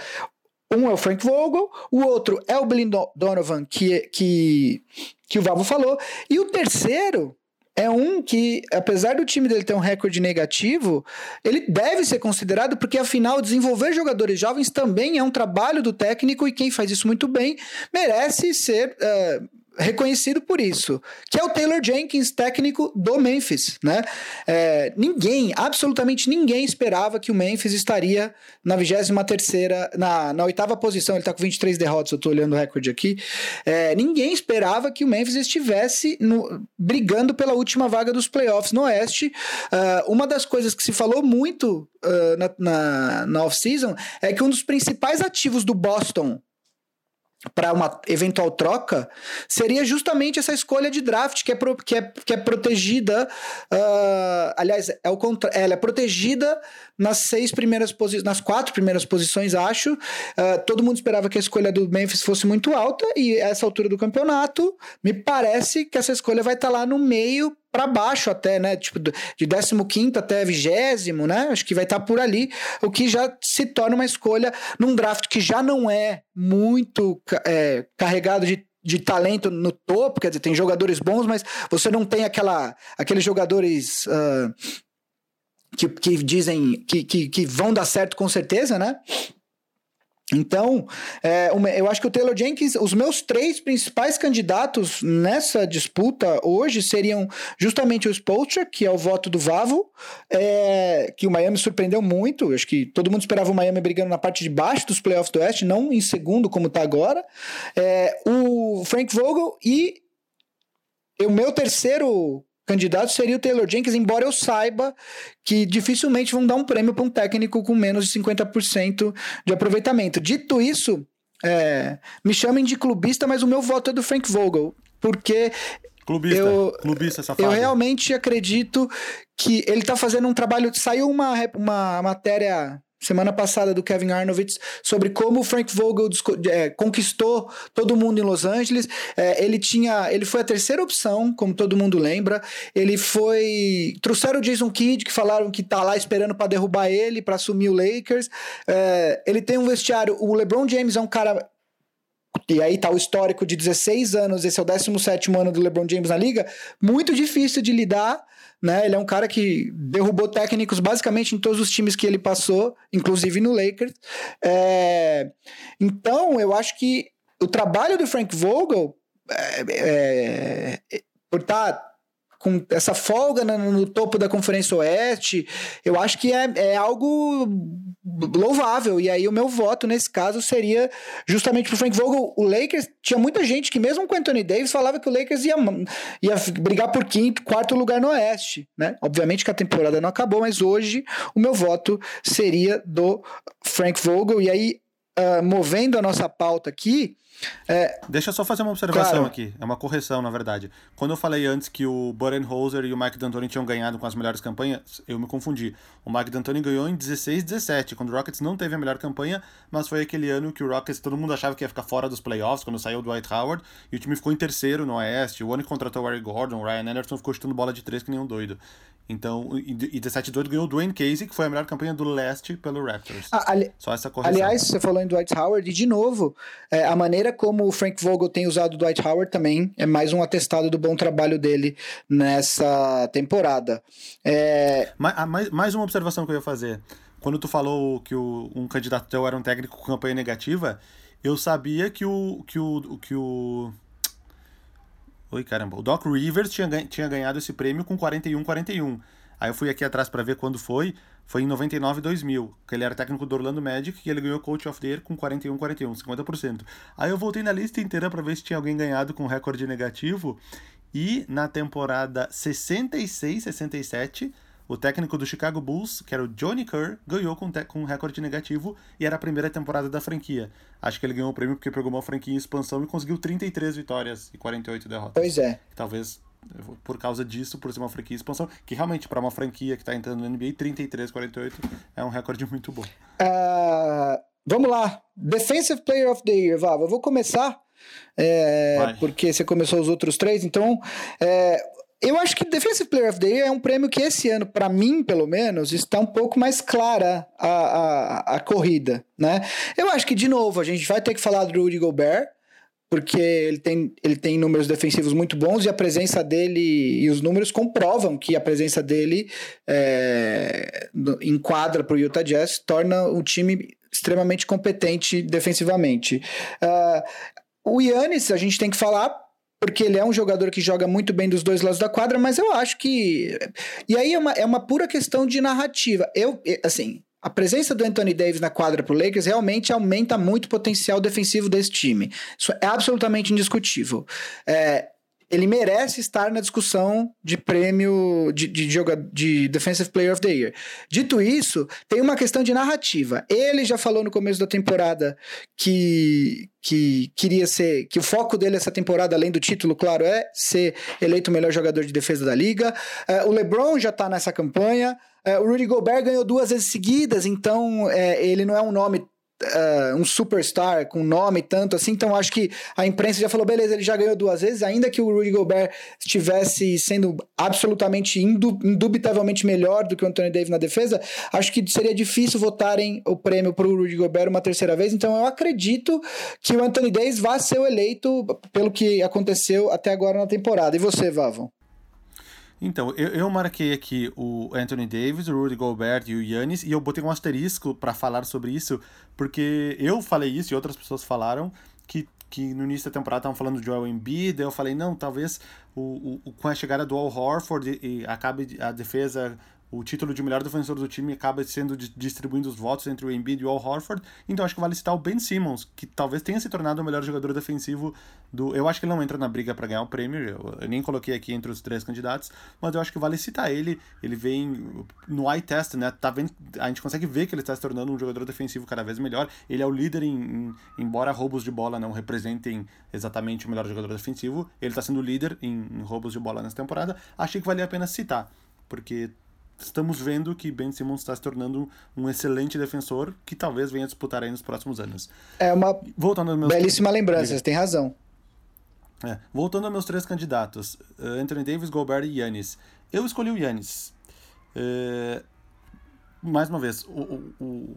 Um é o Frank Vogel, o outro é o Billy Donovan, que, que, que o Vavo falou, e o terceiro é um que, apesar do time dele ter um recorde negativo, ele deve ser considerado porque, afinal, desenvolver jogadores jovens também é um trabalho do técnico e quem faz isso muito bem merece ser uh, reconhecido por isso, que é o Taylor Jenkins, técnico do Memphis, né? É, ninguém, absolutamente ninguém esperava que o Memphis estaria na 23 terceira, na, na oitava posição, ele está com 23 derrotas, eu estou olhando o recorde aqui, é, ninguém esperava que o Memphis estivesse no, brigando pela última vaga dos playoffs no Oeste, uh, uma das coisas que se falou muito uh, na, na, na off-season é que um dos principais ativos do Boston para uma eventual troca seria justamente essa escolha de draft que é, pro, que é, que é protegida uh, aliás é o contra, ela é protegida nas seis primeiras posições nas quatro primeiras posições acho. Uh, todo mundo esperava que a escolha do Memphis fosse muito alta e essa altura do campeonato me parece que essa escolha vai estar tá lá no meio para baixo até, né? Tipo, de 15 até 20, né? Acho que vai estar tá por ali, o que já se torna uma escolha num draft que já não é muito é, carregado de de talento no topo, quer dizer, tem jogadores bons, mas você não tem aquela, aqueles jogadores uh, que, que dizem que, que, que vão dar certo com certeza, né? Então, é, eu acho que o Taylor Jenkins, os meus três principais candidatos nessa disputa hoje seriam justamente o Spolstra, que é o voto do Vavo, é, que o Miami surpreendeu muito. Acho que todo mundo esperava o Miami brigando na parte de baixo dos playoffs do Oeste, não em segundo como está agora. É, o Frank Vogel e o meu terceiro candidato seria o Taylor Jenkins, embora eu saiba que dificilmente vão dar um prêmio para um técnico com menos de 50% de aproveitamento. Dito isso, é, me chamem de clubista, mas o meu voto é do Frank Vogel, porque Clubista, eu, clubista safado. Eu realmente acredito que ele está fazendo um trabalho. Saiu uma, uma matéria semana passada do Kevin Arnovitz sobre como o Frank Vogel é, conquistou todo mundo em Los Angeles. É, ele tinha, ele foi a terceira opção, como todo mundo lembra. Ele foi trouxeram o Jason Kidd que falaram que tá lá esperando para derrubar ele para assumir o Lakers. É, ele tem um vestiário. O LeBron James é um cara e aí tá o histórico de 16 anos, esse é o 17 ano do LeBron James na liga, muito difícil de lidar né? Ele é um cara que derrubou técnicos basicamente em todos os times que ele passou, inclusive no Lakers. É... Então, eu acho que o trabalho do Frank Vogel, é, é, é por estar tá com essa folga no, no, topo da Conferência Oeste, eu acho que é, é algo louvável. E aí o meu voto nesse caso seria justamente pro Frank Vogel. O Lakers tinha muita gente que mesmo com o Anthony Davis falava que o Lakers ia, ia brigar por quinto, quarto lugar no Oeste, né? Obviamente que a temporada não acabou, mas hoje o meu voto seria do Frank Vogel. E aí, uh, movendo a nossa pauta aqui, é, Deixa eu só fazer uma observação claro. aqui, é uma correção, na verdade. Quando eu falei antes que o Budenholzer e o Mike D'Antoni tinham ganhado com as melhores campanhas, eu me confundi. O Mike D'Antoni ganhou em 16 17, quando o Rockets não teve a melhor campanha, mas foi aquele ano que o Rockets, todo mundo achava que ia ficar fora dos playoffs, quando saiu o Dwight Howard, e o time ficou em terceiro no Oeste, o ano que contratou o Eric Gordon, o Ryan Anderson ficou chutando bola de três que nem um doido. Então, e 17-18 ganhou o Dwayne Casey, que foi a melhor campanha do leste pelo Raptors. Ah, ali... Só essa correção. Aliás, você falou em Dwight Howard, e de novo, é, a maneira como o Frank Vogel tem usado o Dwight Howard também é mais um atestado do bom trabalho dele nessa temporada. É... Mais, mais, mais uma observação que eu ia fazer. Quando tu falou que o, um candidato teu era um técnico com campanha negativa, eu sabia que o, que o, que o Oi, caramba. O Doc Rivers tinha, tinha ganhado esse prêmio com 41-41. Aí eu fui aqui atrás para ver quando foi. Foi em 99 2000, que ele era técnico do Orlando Magic e ele ganhou Coach of the Year com 41-41, 50%. Aí eu voltei na lista inteira para ver se tinha alguém ganhado com recorde negativo. E na temporada 66-67 o técnico do Chicago Bulls, que era o Johnny Kerr, ganhou com, com recorde negativo e era a primeira temporada da franquia. Acho que ele ganhou o prêmio porque pegou uma franquia em expansão e conseguiu 33 vitórias e 48 derrotas. Pois é. Talvez por causa disso, por ser uma franquia em expansão, que realmente para uma franquia que está entrando no NBA, 33, 48 é um recorde muito bom. Uh, vamos lá. Defensive Player of the Year, Vava. Eu vou começar. É, porque você começou os outros três, então é, eu acho que Defensive Player of the Year é um prêmio que esse ano, para mim, pelo menos, está um pouco mais clara a, a, a, corrida, né? Eu acho que, de novo, a gente vai ter que falar do Rudy Gobert, porque ele tem, ele tem números defensivos muito bons e a presença dele e os números comprovam que a presença dele é, em quadra para o Utah Jazz torna o time extremamente competente defensivamente. Uh, o Yannis, a gente tem que falar porque ele é um jogador que joga muito bem dos dois lados da quadra, mas eu acho que. E aí é uma, é uma pura questão de narrativa. Eu, assim, a presença do Anthony Davis na quadra pro Lakers realmente aumenta muito o potencial defensivo desse time. Isso é absolutamente indiscutível. É, ele merece estar na discussão de prêmio de, de, de, de Defensive Player of the Year. Dito isso, tem uma questão de narrativa. Ele já falou no começo da temporada que, que queria ser. que o foco dele essa temporada, além do título, claro, é ser eleito o melhor jogador de defesa da liga. Uh, o LeBron já está nessa campanha. Uh, o Rudy Gobert ganhou duas vezes seguidas, então uh, ele não é um nome uh, um superstar com nome tanto assim, então acho que a imprensa já falou, beleza, ele já ganhou duas vezes, ainda que o Rudy Gobert estivesse sendo absolutamente, indubitavelmente melhor do que o Anthony Davis na defesa, acho que seria difícil votarem o prêmio para o Rudy Gobert uma terceira vez, então eu acredito que o Anthony Davis vai ser eleito pelo que aconteceu até agora na temporada. E você, Vavon? Então, eu, eu marquei aqui o Anthony Davis, o Rudy Gobert e o Yannis, e eu botei um asterisco para falar sobre isso, porque eu falei isso e outras pessoas falaram que, que no início da temporada estavam falando de Joel Embiid, eu falei, não, talvez o, o, com a chegada do Al Horford e, e acabe a defesa o título de melhor defensor do time acaba sendo distribuindo os votos entre o Embiid e o Al Horford. Então acho que vale citar o Ben Simmons, que talvez tenha se tornado o melhor jogador defensivo do. Eu acho que ele não entra na briga para ganhar o prêmio, eu, nem coloquei aqui entre os três candidatos, mas eu acho que vale citar ele. Ele vem no eye test, né? Tá vendo, a gente consegue ver que ele está se tornando um jogador defensivo cada vez melhor. Ele é o líder em, em embora roubos de bola não representem exatamente o melhor jogador defensivo, ele está sendo líder em, em roubos de bola nessa temporada. Achei que valia a pena citar, porque estamos vendo que Ben Simmons está se tornando um excelente defensor que talvez venha disputar aí nos próximos anos. É uma Voltando meus... belíssima lembrança, você tem razão. É, voltando aos meus três candidatos, uh, Anthony Davis, Gobert e Yannis. Eu escolhi o Yannis. Uh, mais uma vez, o, o,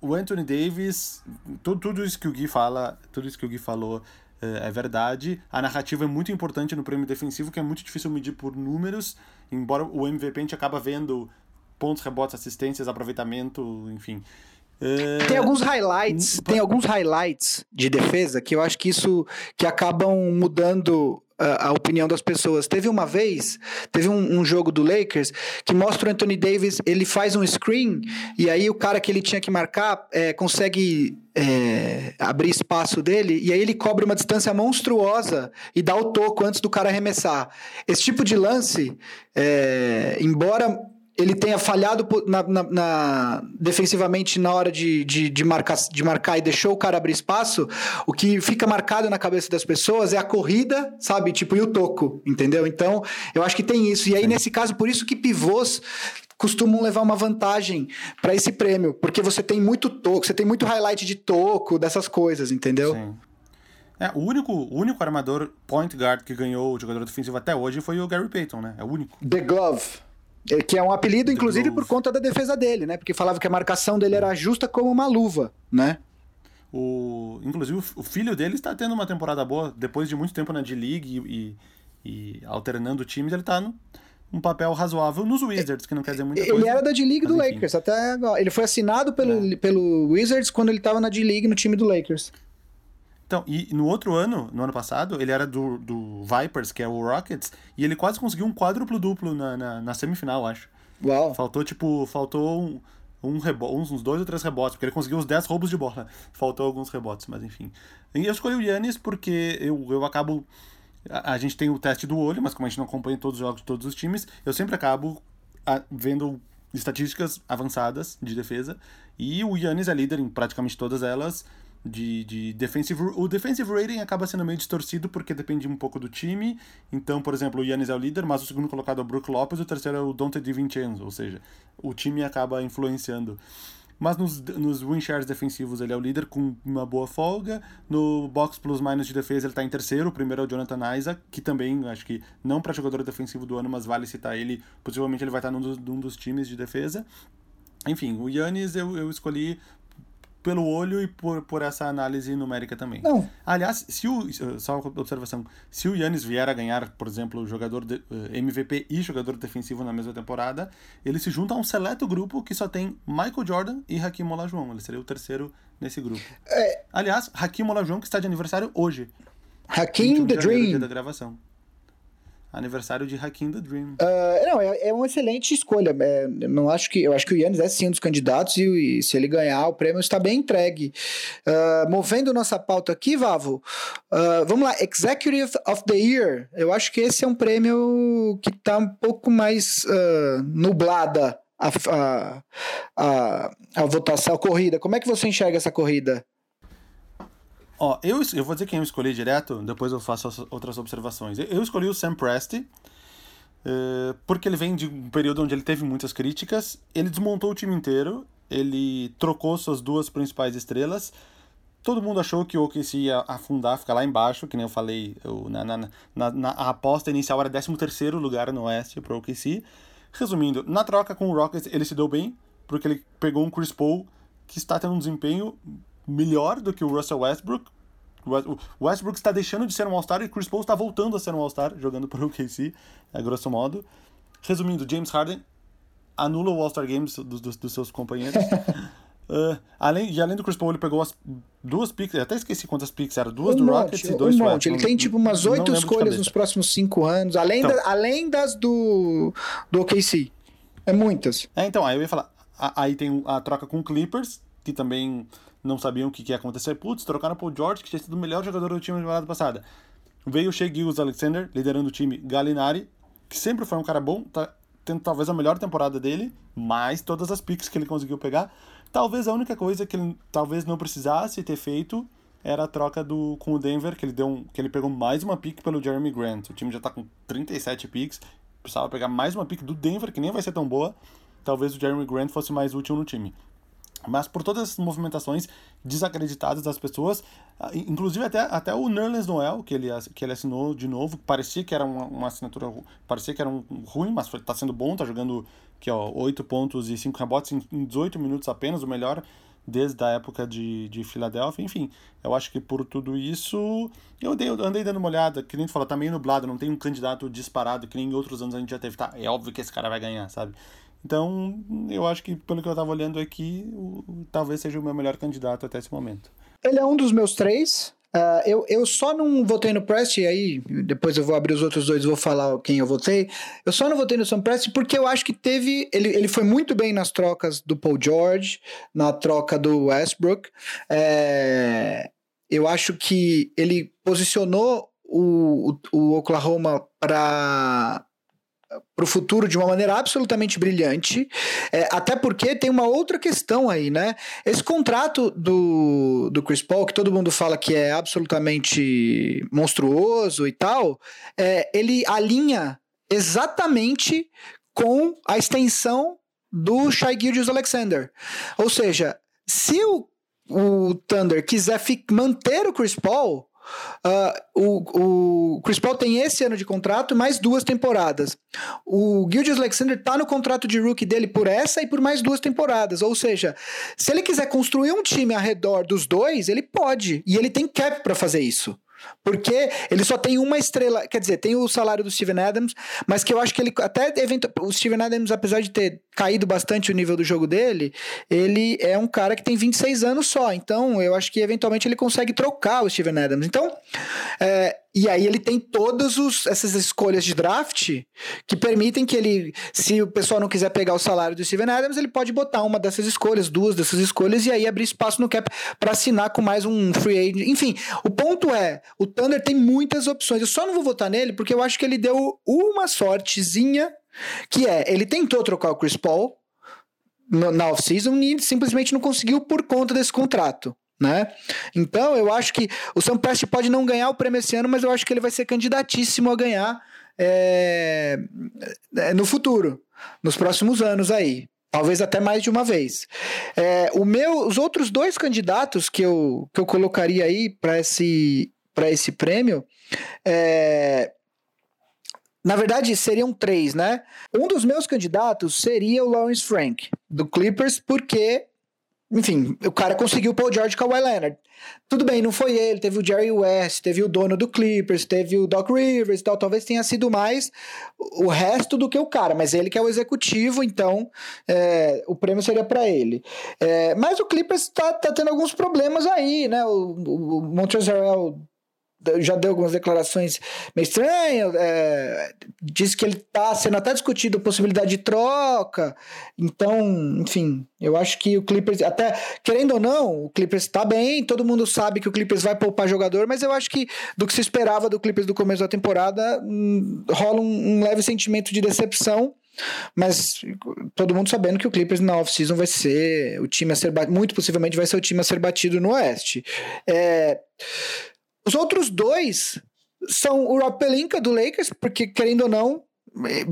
o Anthony Davis, tudo, tudo isso que o Gui fala, tudo isso que o Gui falou uh, é verdade. A narrativa é muito importante no prêmio defensivo, que é muito difícil medir por números, embora o MVP a gente acaba vendo pontos, rebotes, assistências, aproveitamento, enfim. Uh... Tem alguns highlights, tem alguns highlights de defesa que eu acho que isso que acabam mudando a, opinião das pessoas. Teve uma vez, teve um, um, jogo do Lakers que mostra o Anthony Davis, ele faz um screen e aí o cara que ele tinha que marcar é, consegue é, abrir espaço dele e aí ele cobre uma distância monstruosa e dá o toco antes do cara arremessar. Esse tipo de lance, é, embora ele tenha falhado na, na, na, defensivamente na hora de, de, de, marcar, de marcar e deixou o cara abrir espaço, o que fica marcado na cabeça das pessoas é a corrida, sabe? Tipo, e o toco, entendeu? Então, eu acho que tem isso. E aí, nesse caso, por isso que pivôs costumam levar uma vantagem para esse prêmio, porque você tem muito toco, você tem muito highlight de toco, dessas coisas, entendeu? Sim. É, o único, o único armador point guard que ganhou o jogador defensivo até hoje foi o Gary Payton, né? É o único. The Glove. É, que é um apelido, inclusive, por conta da defesa dele, né? Porque falava que a marcação dele era justa como uma luva, né? O, inclusive, o filho dele está tendo uma temporada boa. Depois de muito tempo na D-League e, e, e, alternando times, ele está num papel razoável nos Wizards, que não quer dizer muita ele coisa. Ele era da D-League do Lakers, até agora. Ele foi assinado pelo, é. pelo Wizards quando ele estava na D-League no time do Lakers. Então, e no outro ano, no ano passado, ele era do, do Vipers, que é o Rockets, e ele quase conseguiu um quádruplo duplo na, na, na semifinal, acho. Uau. Faltou, tipo, faltou um, um rebo uns, uns dois ou três rebotes, porque ele conseguiu os 10 roubos de bola. Faltou alguns rebotes, mas enfim. E eu escolhi o Yannis porque eu, eu acabo. A, a, gente tem o teste do olho, mas como a gente não acompanha todos os jogos de todos os times, eu sempre acabo a, vendo estatísticas avançadas de defesa. E o Yannis é líder em praticamente todas elas de, de defensive. O defensive rating acaba sendo meio distorcido porque depende um pouco do time. Então, por exemplo, o Yannis é o líder, mas o segundo colocado é o Brook Lopes, o terceiro é o Dante DiVincenzo, ou seja, o time acaba influenciando. Mas nos, nos win shares defensivos ele é o líder com uma boa folga. No box plus minus de defesa ele está em terceiro. O primeiro é o Jonathan Isaac, que também acho que não para jogador defensivo do ano, mas vale citar ele. Possivelmente ele vai estar num dos, num dos times de defesa. Enfim, o Yannis eu, eu escolhi pelo olho e por, por essa análise numérica também. Não. Aliás, se o. Só uma observação. Se o Yannis vier a ganhar, por exemplo, jogador de, eh, MVP e jogador defensivo na mesma temporada, ele se junta a um seleto grupo que só tem Michael Jordan e Hakim Olajuwon. Ele seria o terceiro nesse grupo. É... Aliás, Hakim Olajuwon que está de aniversário hoje. Hakim the Dream. Da gravação aniversário de Hakim the Dream. Uh, não, é, é, uma excelente escolha. É, não acho que eu acho que o Yannis é sim um dos candidatos e, e se ele ganhar o prêmio está bem entregue. Uh, movendo nossa pauta aqui, Vavo. Uh, vamos lá, Executive of the Year. Eu acho que esse é um prêmio que está um pouco mais nublada a, a, a, a votação, a corrida. Como é que você enxerga essa corrida? Ó, eu, eu vou dizer quem eu escolhi direto, depois eu faço outras observações. Eu escolhi o Sam Presti, uh, porque ele vem de um período onde ele teve muitas críticas, ele desmontou o time inteiro, ele trocou suas duas principais estrelas, todo mundo achou que o OKC ia afundar, ficar lá embaixo, que nem eu falei, eu, na, na, na, na, a aposta inicial era 13º lugar no Oeste para o OKC. Resumindo, na troca com o Rockets ele se deu bem, porque ele pegou um Chris Paul que está tendo um desempenho melhor do que o Russell Westbrook. O Westbrook está deixando de ser um All-Star e Chris Paul está voltando a ser um All-Star, jogando por OKC, a grosso modo. Resumindo, James Harden anula o All-Star Games dos, dos, dos, seus companheiros. uh, além, e além do Chris Paul, ele pegou as duas picks, até esqueci quantas picks eram, duas um do monte, Rockets e dois um do monte. Ele tem tipo umas oito escolhas nos próximos cinco anos, além, então, da, além das do, do OKC. É muitas. É, então, aí eu ia falar. Aí tem a troca com o Clippers, que também não sabiam o que, ia acontecer. Putz, trocaram pro George, que tinha sido o melhor jogador do time na temporada passada. Veio o Shea Gills Alexander, liderando o time Galinari, que sempre foi um cara bom, tá tendo talvez a melhor temporada dele, mais todas as picks que ele conseguiu pegar. Talvez a única coisa que ele talvez não precisasse ter feito era a troca do, com o Denver, que ele, deu um, que ele pegou mais uma pick pelo Jeremy Grant. O time já tá com 37 picks, precisava pegar mais uma pick do Denver, que nem vai ser tão boa. Talvez o Jeremy Grant fosse mais útil no time. Mas por todas as movimentações desacreditadas das pessoas, ah, inclusive até, até o Nerlens Noel, que ele, que ele assinou de novo, parecia que era uma, uma assinatura, parecia que era um, ruim, mas está sendo bom, está jogando aqui, ó, 8 pontos e 5 rebotes em, em 18 minutos apenas, o melhor desde a época de, de Filadélfia, enfim, eu acho que por tudo isso, eu, dei, eu andei dando uma olhada, que nem tu falou, tá meio nublado, não tem um candidato disparado, que nem em outros anos a gente já teve, tá, é óbvio que esse cara vai ganhar, sabe? Então, eu acho que pelo que eu estava olhando aqui, o, talvez seja o meu melhor candidato até esse momento. Ele é um dos meus três. Uh, eu, eu só não votei no Prest, e aí depois eu vou abrir os outros dois e vou falar quem eu votei. Eu só não votei no Sam Prest porque eu acho que teve. Ele, ele foi muito bem nas trocas do Paul George, na troca do Westbrook. É, eu acho que ele posicionou o, o, o Oklahoma para para o futuro de uma maneira absolutamente brilhante, é, até porque tem uma outra questão aí, né? Esse contrato do, do Chris Paul, que todo mundo fala que é absolutamente monstruoso e tal, é, ele alinha exatamente com a extensão do Shai Gilgeous Alexander. Ou seja, se o, o Thunder quiser manter o Chris Paul, Uh, o, o Chris Paul tem esse ano de contrato mais duas temporadas. O Gildius Alexander tá no contrato de rookie dele por essa e por mais duas temporadas. Ou seja, se ele quiser construir um time ao redor dos dois, ele pode. E ele tem cap para fazer isso. Porque ele só tem uma estrela, quer dizer, tem o salário do Steven Adams, mas que eu acho que ele até o Steven Adams, apesar de ter caído bastante o nível do jogo dele, ele é um cara que tem 26 anos só, então eu acho que eventualmente ele consegue trocar o Steven Adams. Então, é, e aí ele tem todas os, essas escolhas de draft que permitem que ele, se o pessoal não quiser pegar o salário do Steven Adams, ele pode botar uma dessas escolhas, duas dessas escolhas e aí abrir espaço no cap para assinar com mais um free agent. Enfim, o ponto é, o Thunder tem muitas opções. Eu só não vou votar nele porque eu acho que ele deu uma sortezinha, que é, ele tentou trocar o Chris Paul na off-season e simplesmente não conseguiu por conta desse contrato né? Então eu acho que o Sam Prest pode não ganhar o prêmio esse ano, mas eu acho que ele vai ser candidatíssimo a ganhar é, no futuro, nos próximos anos aí. Talvez até mais de uma vez. É, o meu, os outros dois candidatos que eu, que eu colocaria aí para esse, esse prêmio é, na verdade, seriam três, né? Um dos meus candidatos seria o Lawrence Frank, do Clippers, porque enfim, o cara conseguiu o George Kawhi Leonard. Tudo bem, não foi ele, teve o Jerry West, teve o dono do Clippers, teve o Doc Rivers e tal, talvez tenha sido mais o resto do que o cara, mas ele que é o executivo, então é, o prêmio seria para ele. É, mas o Clippers tá, tá tendo alguns problemas aí, né? O, o, o Montrezl já deu algumas declarações meio estranhas, é, diz que ele está sendo até discutido a possibilidade de troca, então, enfim, eu acho que o Clippers, até querendo ou não, o Clippers está bem, todo mundo sabe que o Clippers vai poupar jogador, mas eu acho que do que se esperava do Clippers do começo da temporada, hum, rola um, um leve sentimento de decepção, mas todo mundo sabendo que o Clippers na off-season vai ser o time a ser muito possivelmente vai ser o time a ser batido no Oeste. É, os outros dois são o Rob Pelinka do Lakers, porque querendo ou não,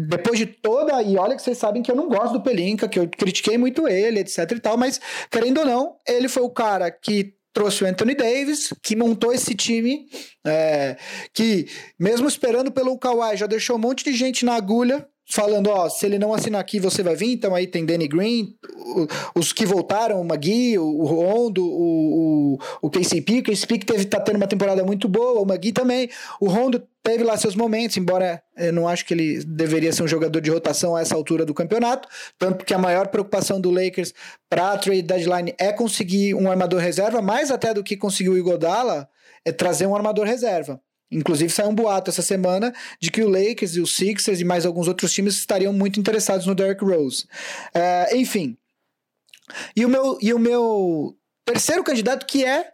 depois de toda. E olha que vocês sabem que eu não gosto do Pelinka, que eu critiquei muito ele, etc e tal, mas querendo ou não, ele foi o cara que trouxe o Anthony Davis, que montou esse time, é, que mesmo esperando pelo Kawhi, já deixou um monte de gente na agulha falando, ó, se ele não assinar aqui, você vai vir. Então aí tem Danny Green, os que voltaram, o Magui, o Rondo, o, o, o KCP, o KCP que teve, tá tendo uma temporada muito boa, o Magui também. O Rondo teve lá seus momentos, embora eu não acho que ele deveria ser um jogador de rotação a essa altura do campeonato, tanto que a maior preocupação do Lakers para a trade deadline é conseguir um armador reserva, mais até do que conseguir o Igodala, é trazer um armador reserva. Inclusive saiu um boato essa semana de que o Lakers e o Sixers e mais alguns outros times estariam muito interessados no Derrick Rose. Uh, enfim. E o, meu, e o meu terceiro candidato, que é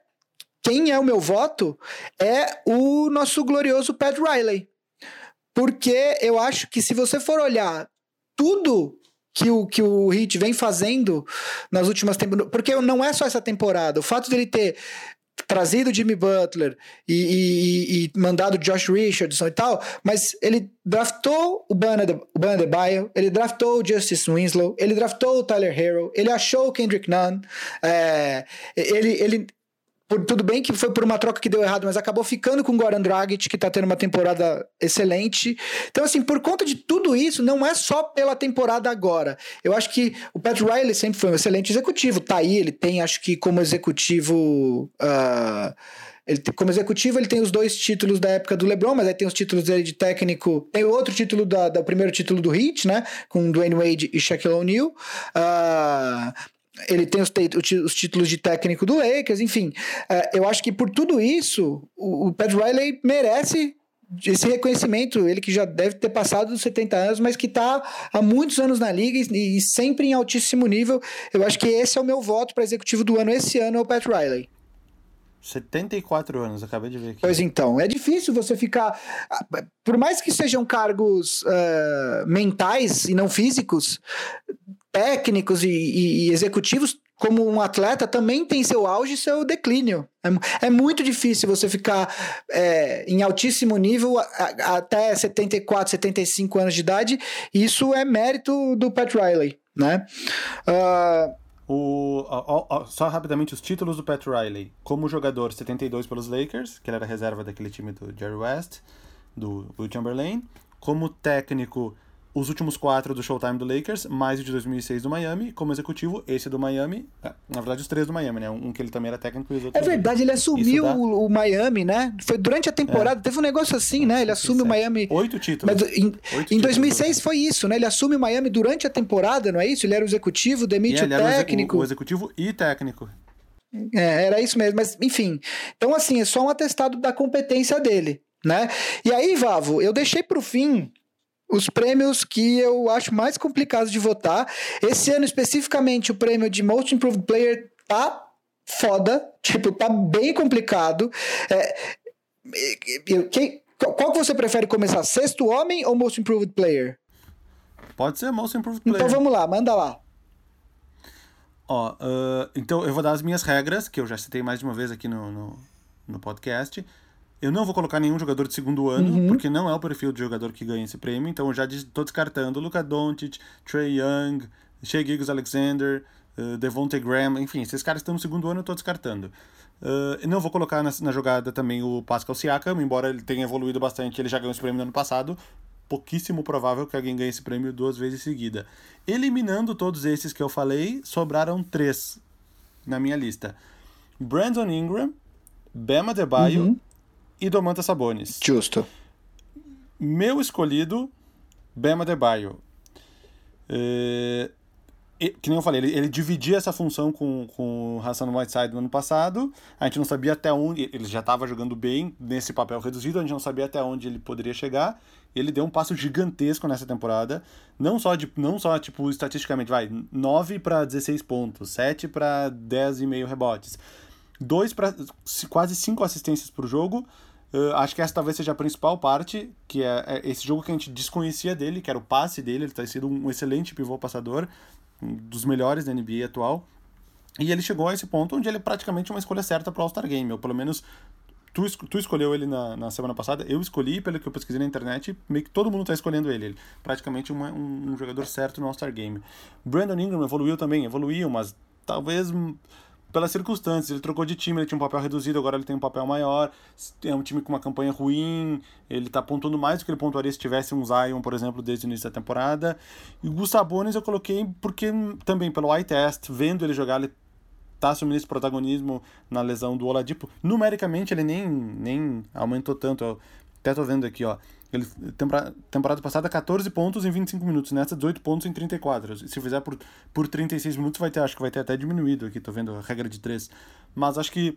quem é o meu voto, é o nosso glorioso Pat Riley. Porque eu acho que se você for olhar tudo que o, que o Heat vem fazendo nas últimas temporadas. Porque não é só essa temporada. O fato dele ter trazido Jimmy Butler e, e, e, mandado Josh Richardson e tal, mas ele draftou o Baio, ele draftou o Justice Winslow, ele draftou o Tyler Hero, ele achou o Kendrick Nunn, é, ele, ele por, tudo bem que foi por uma troca que deu errado, mas acabou ficando com o Goran Dragic, que tá tendo uma temporada excelente. Então, assim, por conta de tudo isso, não é só pela temporada agora. Eu acho que o Pat Riley sempre foi um excelente executivo. Tá aí, ele tem, acho que como executivo. Uh, ele, como executivo, ele tem os dois títulos da época do LeBron, mas aí tem os títulos dele de técnico. Tem o outro título, da, da primeiro título do Heat, né? Com Dwayne Wade e Shaquille O'Neal. Uh, ele tem os, os, títulos de técnico do Lakers, enfim. É, eu acho que por tudo isso, o, o Pat Riley merece esse reconhecimento, ele que já deve ter passado dos 70 anos, mas que está há muitos anos na liga e, e, sempre em altíssimo nível. Eu acho que esse é o meu voto para executivo do ano esse ano, é o Pat Riley. 74 anos, acabei de ver aqui. Pois então, é difícil você ficar. Por mais que sejam cargos uh, mentais e não físicos, técnicos e, e, e, executivos, como um atleta, também tem seu auge e seu declínio. É, é muito difícil você ficar é, em altíssimo nível a, a, até 74, 75 anos de idade. Isso é mérito do Pat Riley, né? Uh, o, ó, ó, só rapidamente os títulos do Pat Riley. Como jogador, 72 pelos Lakers, que ele era reserva daquele time do Jerry West, do Will Chamberlain. Como técnico, os últimos quatro do Showtime do Lakers, mais o de 2006 do Miami, como executivo, esse do Miami, é, na verdade os três do Miami, né? Um que ele também era técnico e os outros. É verdade, ele assumiu dá... o, o, Miami, né? Foi durante a temporada, é. teve um negócio assim, né? Ele assume o Miami. Oito títulos. Mas em, Oito em 2006 títulos. foi isso, né? Ele assume o Miami durante a temporada, não é isso? Ele era o executivo, demite yeah, o técnico. O, o executivo e técnico. É, era isso mesmo, mas enfim. Então, assim, é só um atestado da competência dele, né? E aí, Vavo, eu deixei pro fim os prêmios que eu acho mais complicados de votar. Esse ano, especificamente, o prêmio de Most Improved Player tá foda. Tipo, tá bem complicado. É, quem, qual que você prefere começar? Sexto homem ou Most Improved Player? Pode ser Most Improved Player. Então vamos lá, manda lá. Ó, uh, então eu vou dar as minhas regras, que eu já citei mais de uma vez aqui no, no, no podcast. Eu não vou colocar nenhum jogador de segundo ano, uhum. porque não é o perfil de jogador que ganha esse prêmio. Então eu já estou descartando Luka Doncic, Trey Young, Shea Giggs Alexander, uh, Devontae Graham, enfim, esses caras estão no segundo ano eu estou descartando. Uh, não vou colocar na, na, jogada também o Pascal Siakam, embora ele tenha evoluído bastante, ele já ganhou esse prêmio no ano passado. Pouquíssimo provável que alguém ganhe esse prêmio duas vezes em seguida. Eliminando todos esses que eu falei, sobraram três na minha lista: Brandon Ingram, Bama Debaio. Uhum e Domantas Sabonis. Justo. Meu escolhido, Bema Debaio. É, que nem eu falei, ele, ele, dividia essa função com, com o Hassan Whiteside no ano passado. A gente não sabia até onde. Ele já estava jogando bem nesse papel reduzido, a gente não sabia até onde ele poderia chegar. Ele deu um passo gigantesco nessa temporada. Não só, de, não só tipo, estatisticamente, vai, 9 para 16 pontos, 7 para 10,5 rebotes, 2 para quase 5 assistências por jogo. Uh, acho que essa talvez seja a principal parte, que é, é, esse jogo que a gente desconhecia dele, que era o passe dele. Ele está sendo um excelente pivô passador, um dos melhores da NBA atual. E ele chegou a esse ponto onde ele é praticamente uma escolha certa para o All-Star Game, ou pelo menos tu, tu escolheu ele na, na semana passada, eu escolhi, pelo que eu pesquisei na internet, meio que todo mundo está escolhendo ele. ele praticamente uma, um, um jogador certo no All-Star Game. Brandon Ingram evoluiu também, evoluiu, mas talvez pelas circunstâncias. Ele trocou de time, ele tinha um papel reduzido, agora ele tem um papel maior. É um time com uma campanha ruim, ele tá pontuando mais do que ele pontuaria se tivesse um Zion, por exemplo, desde o início da temporada. E o Sabonis eu coloquei porque também pelo eye test, vendo ele jogar, ele tá assumindo esse protagonismo na lesão do Oladipo. Numericamente ele nem, nem aumentou tanto. Eu até tô vendo aqui, ó. Ele, temporada passada, 14 pontos em 25 minutos. Nessa, 18 pontos em 34. Se fizer por, por 36 minutos, vai ter, acho que vai ter até diminuído aqui, tô vendo a regra de 3. Mas acho que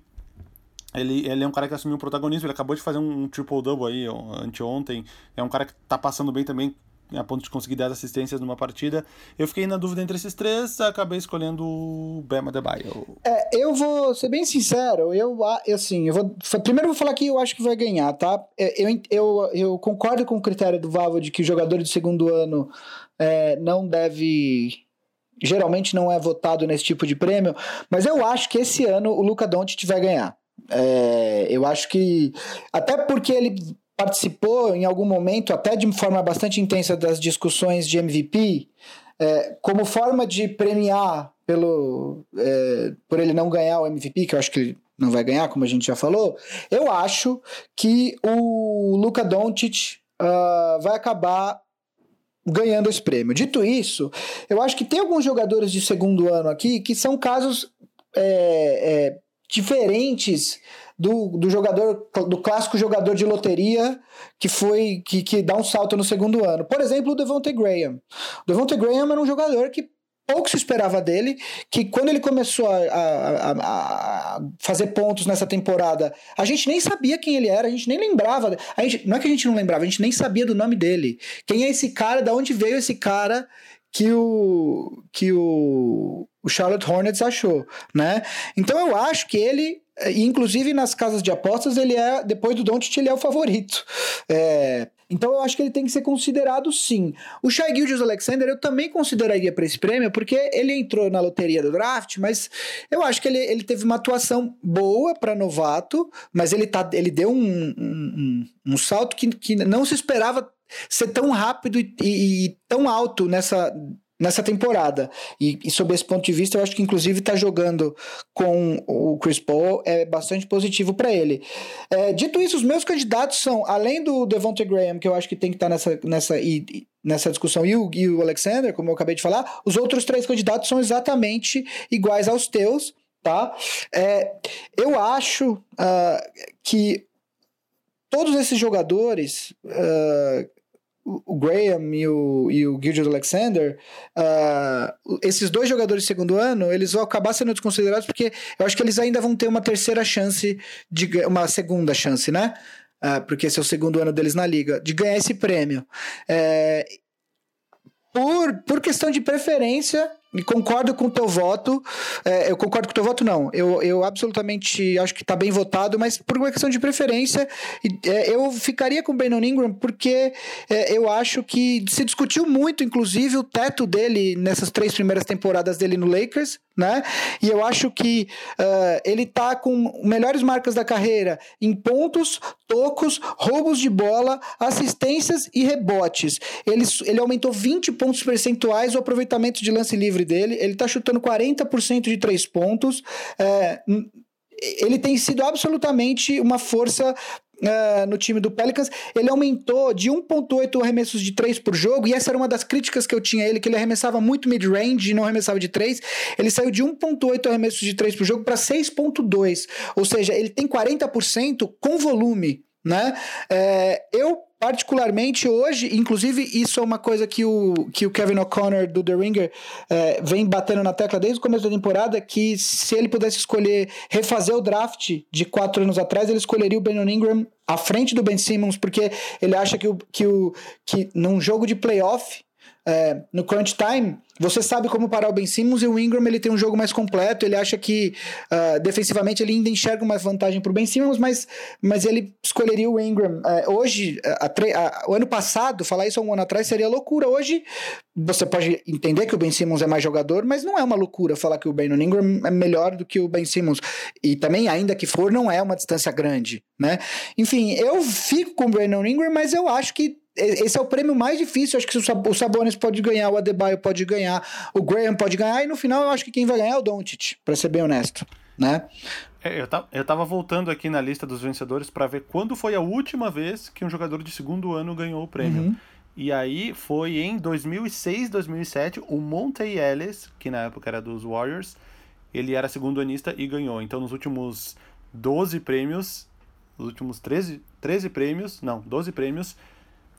Ele, ele é um cara que assumiu o protagonismo, ele acabou de fazer um triple-double aí anteontem. É um cara que tá passando bem também, a ponto de conseguir 10 assistências numa partida. Eu fiquei na dúvida entre esses três, acabei escolhendo o Bema Debaio. É, eu vou ser bem sincero, eu, assim, eu vou, primeiro eu vou falar que eu acho que vai ganhar, tá? É, eu, eu, eu concordo com o critério do Vavo de que o jogador de segundo ano é, não deve geralmente não é votado nesse tipo de prêmio, mas eu acho que esse ano o Luca Doncic vai ganhar. É, eu acho que até porque ele participou em algum momento, até de forma bastante intensa, das discussões de MVP, é, como forma de premiar pelo é, por ele não ganhar o MVP, que eu acho que ele não vai ganhar, como a gente já falou, eu acho que o Luka Doncic uh, vai acabar ganhando esse prêmio. Dito isso, eu acho que tem alguns jogadores de segundo ano aqui que são casos é, é, diferentes do, do jogador, do clássico jogador de loteria que foi que, que dá um salto no segundo ano. Por exemplo, o Devontae Graham. O Devontae Graham era um jogador que pouco se esperava dele, que quando ele começou a, a, a, fazer pontos nessa temporada, a gente nem sabia quem ele era, a gente nem lembrava. A gente, não é que a gente não lembrava, a gente nem sabia do nome dele. Quem é esse cara? Da onde veio esse cara que o que o, o Charlotte Hornets achou, né? Então eu acho que ele inclusive nas casas de apostas ele é depois do Doncic ele é o favorito. É, então eu acho que ele tem que ser considerado sim. O Shai Gilgeous Alexander eu também consideraria para esse prêmio, porque ele entrou na loteria do draft, mas eu acho que ele, ele teve uma atuação boa para novato, mas ele, tá, ele deu um, um, um, salto que, que não se esperava ser tão rápido e, e, e tão alto nessa nessa temporada. E, e sob esse ponto de vista, eu acho que inclusive tá jogando com o Chris Paul é bastante positivo para ele. É, dito isso, os meus candidatos são, além do Devontae Graham, que eu acho que tem que estar tá nessa, nessa, e, nessa discussão, e o, e o Alexander, como eu acabei de falar, os outros três candidatos são exatamente iguais aos teus, tá? É, eu acho uh, que todos esses jogadores uh, o Graham e o, e o Gilgit Alexander, uh, esses dois jogadores de segundo ano, eles vão acabar sendo desconsiderados porque eu acho que eles ainda vão ter uma terceira chance, de uma segunda chance, né? Uh, porque esse é o segundo ano deles na liga, de ganhar esse prêmio. É, por, por questão de preferência, concordo com o teu voto. É, eu concordo com o teu voto, não. Eu, eu absolutamente acho que está bem votado, mas por uma questão de preferência, é, eu ficaria com o Brandon Ingram porque é, eu acho que se discutiu muito, inclusive, o teto dele nessas três primeiras temporadas dele no Lakers né? E eu acho que uh, ele tá com melhores marcas da carreira em pontos, tocos, roubos de bola, assistências e rebotes. Ele, ele aumentou 20 pontos percentuais o aproveitamento de lance livre dele. Ele tá chutando 40% de três pontos. É, ele tem sido absolutamente uma força uh, no time do Pelicans, ele aumentou de 1.8 arremessos de 3 por jogo, e essa era uma das críticas que eu tinha a ele, que ele arremessava muito mid-range e não arremessava de 3. Ele saiu de 1.8 arremessos de 3 por jogo para 6.2, ou seja, ele tem 40% com volume, né? É, eu particularmente hoje, inclusive isso é uma coisa que o, que o Kevin O'Connor do The Ringer é, vem batendo na tecla desde o começo da temporada, que se ele pudesse escolher refazer o draft de quatro anos atrás, ele escolheria o Brandon Ingram à frente do Ben Simmons, porque ele acha que, o, que, o, que num jogo de playoff é, no crunch time, você sabe como parar o Ben Simmons e o Ingram ele tem um jogo mais completo. Ele acha que uh, defensivamente ele ainda enxerga uma vantagem para o Ben Simmons, mas, mas ele escolheria o Ingram. Uh, hoje, a, a, o ano passado, falar isso há um ano atrás seria loucura. Hoje, você pode entender que o Ben Simmons é mais jogador, mas não é uma loucura falar que o Ben Ingram é melhor do que o Ben Simmons. E também, ainda que for, não é uma distância grande, né? Enfim, eu fico com o Brandon Ingram, mas eu acho que esse é o prêmio mais difícil. Acho que o Sabonis pode ganhar, o Adebayo pode ganhar, o Graham pode ganhar, e no final eu acho que quem vai ganhar é o Doncic, para ser bem honesto, né? É, eu, eu tava voltando aqui na lista dos vencedores para ver quando foi a última vez que um jogador de segundo ano ganhou o prêmio. Uhum. E aí foi em 2006, 2007, o Monte Ellis, que na época era dos Warriors, ele era segundo anista e ganhou. Então nos últimos 12 prêmios, nos últimos 13, 13 prêmios, não, 12 prêmios,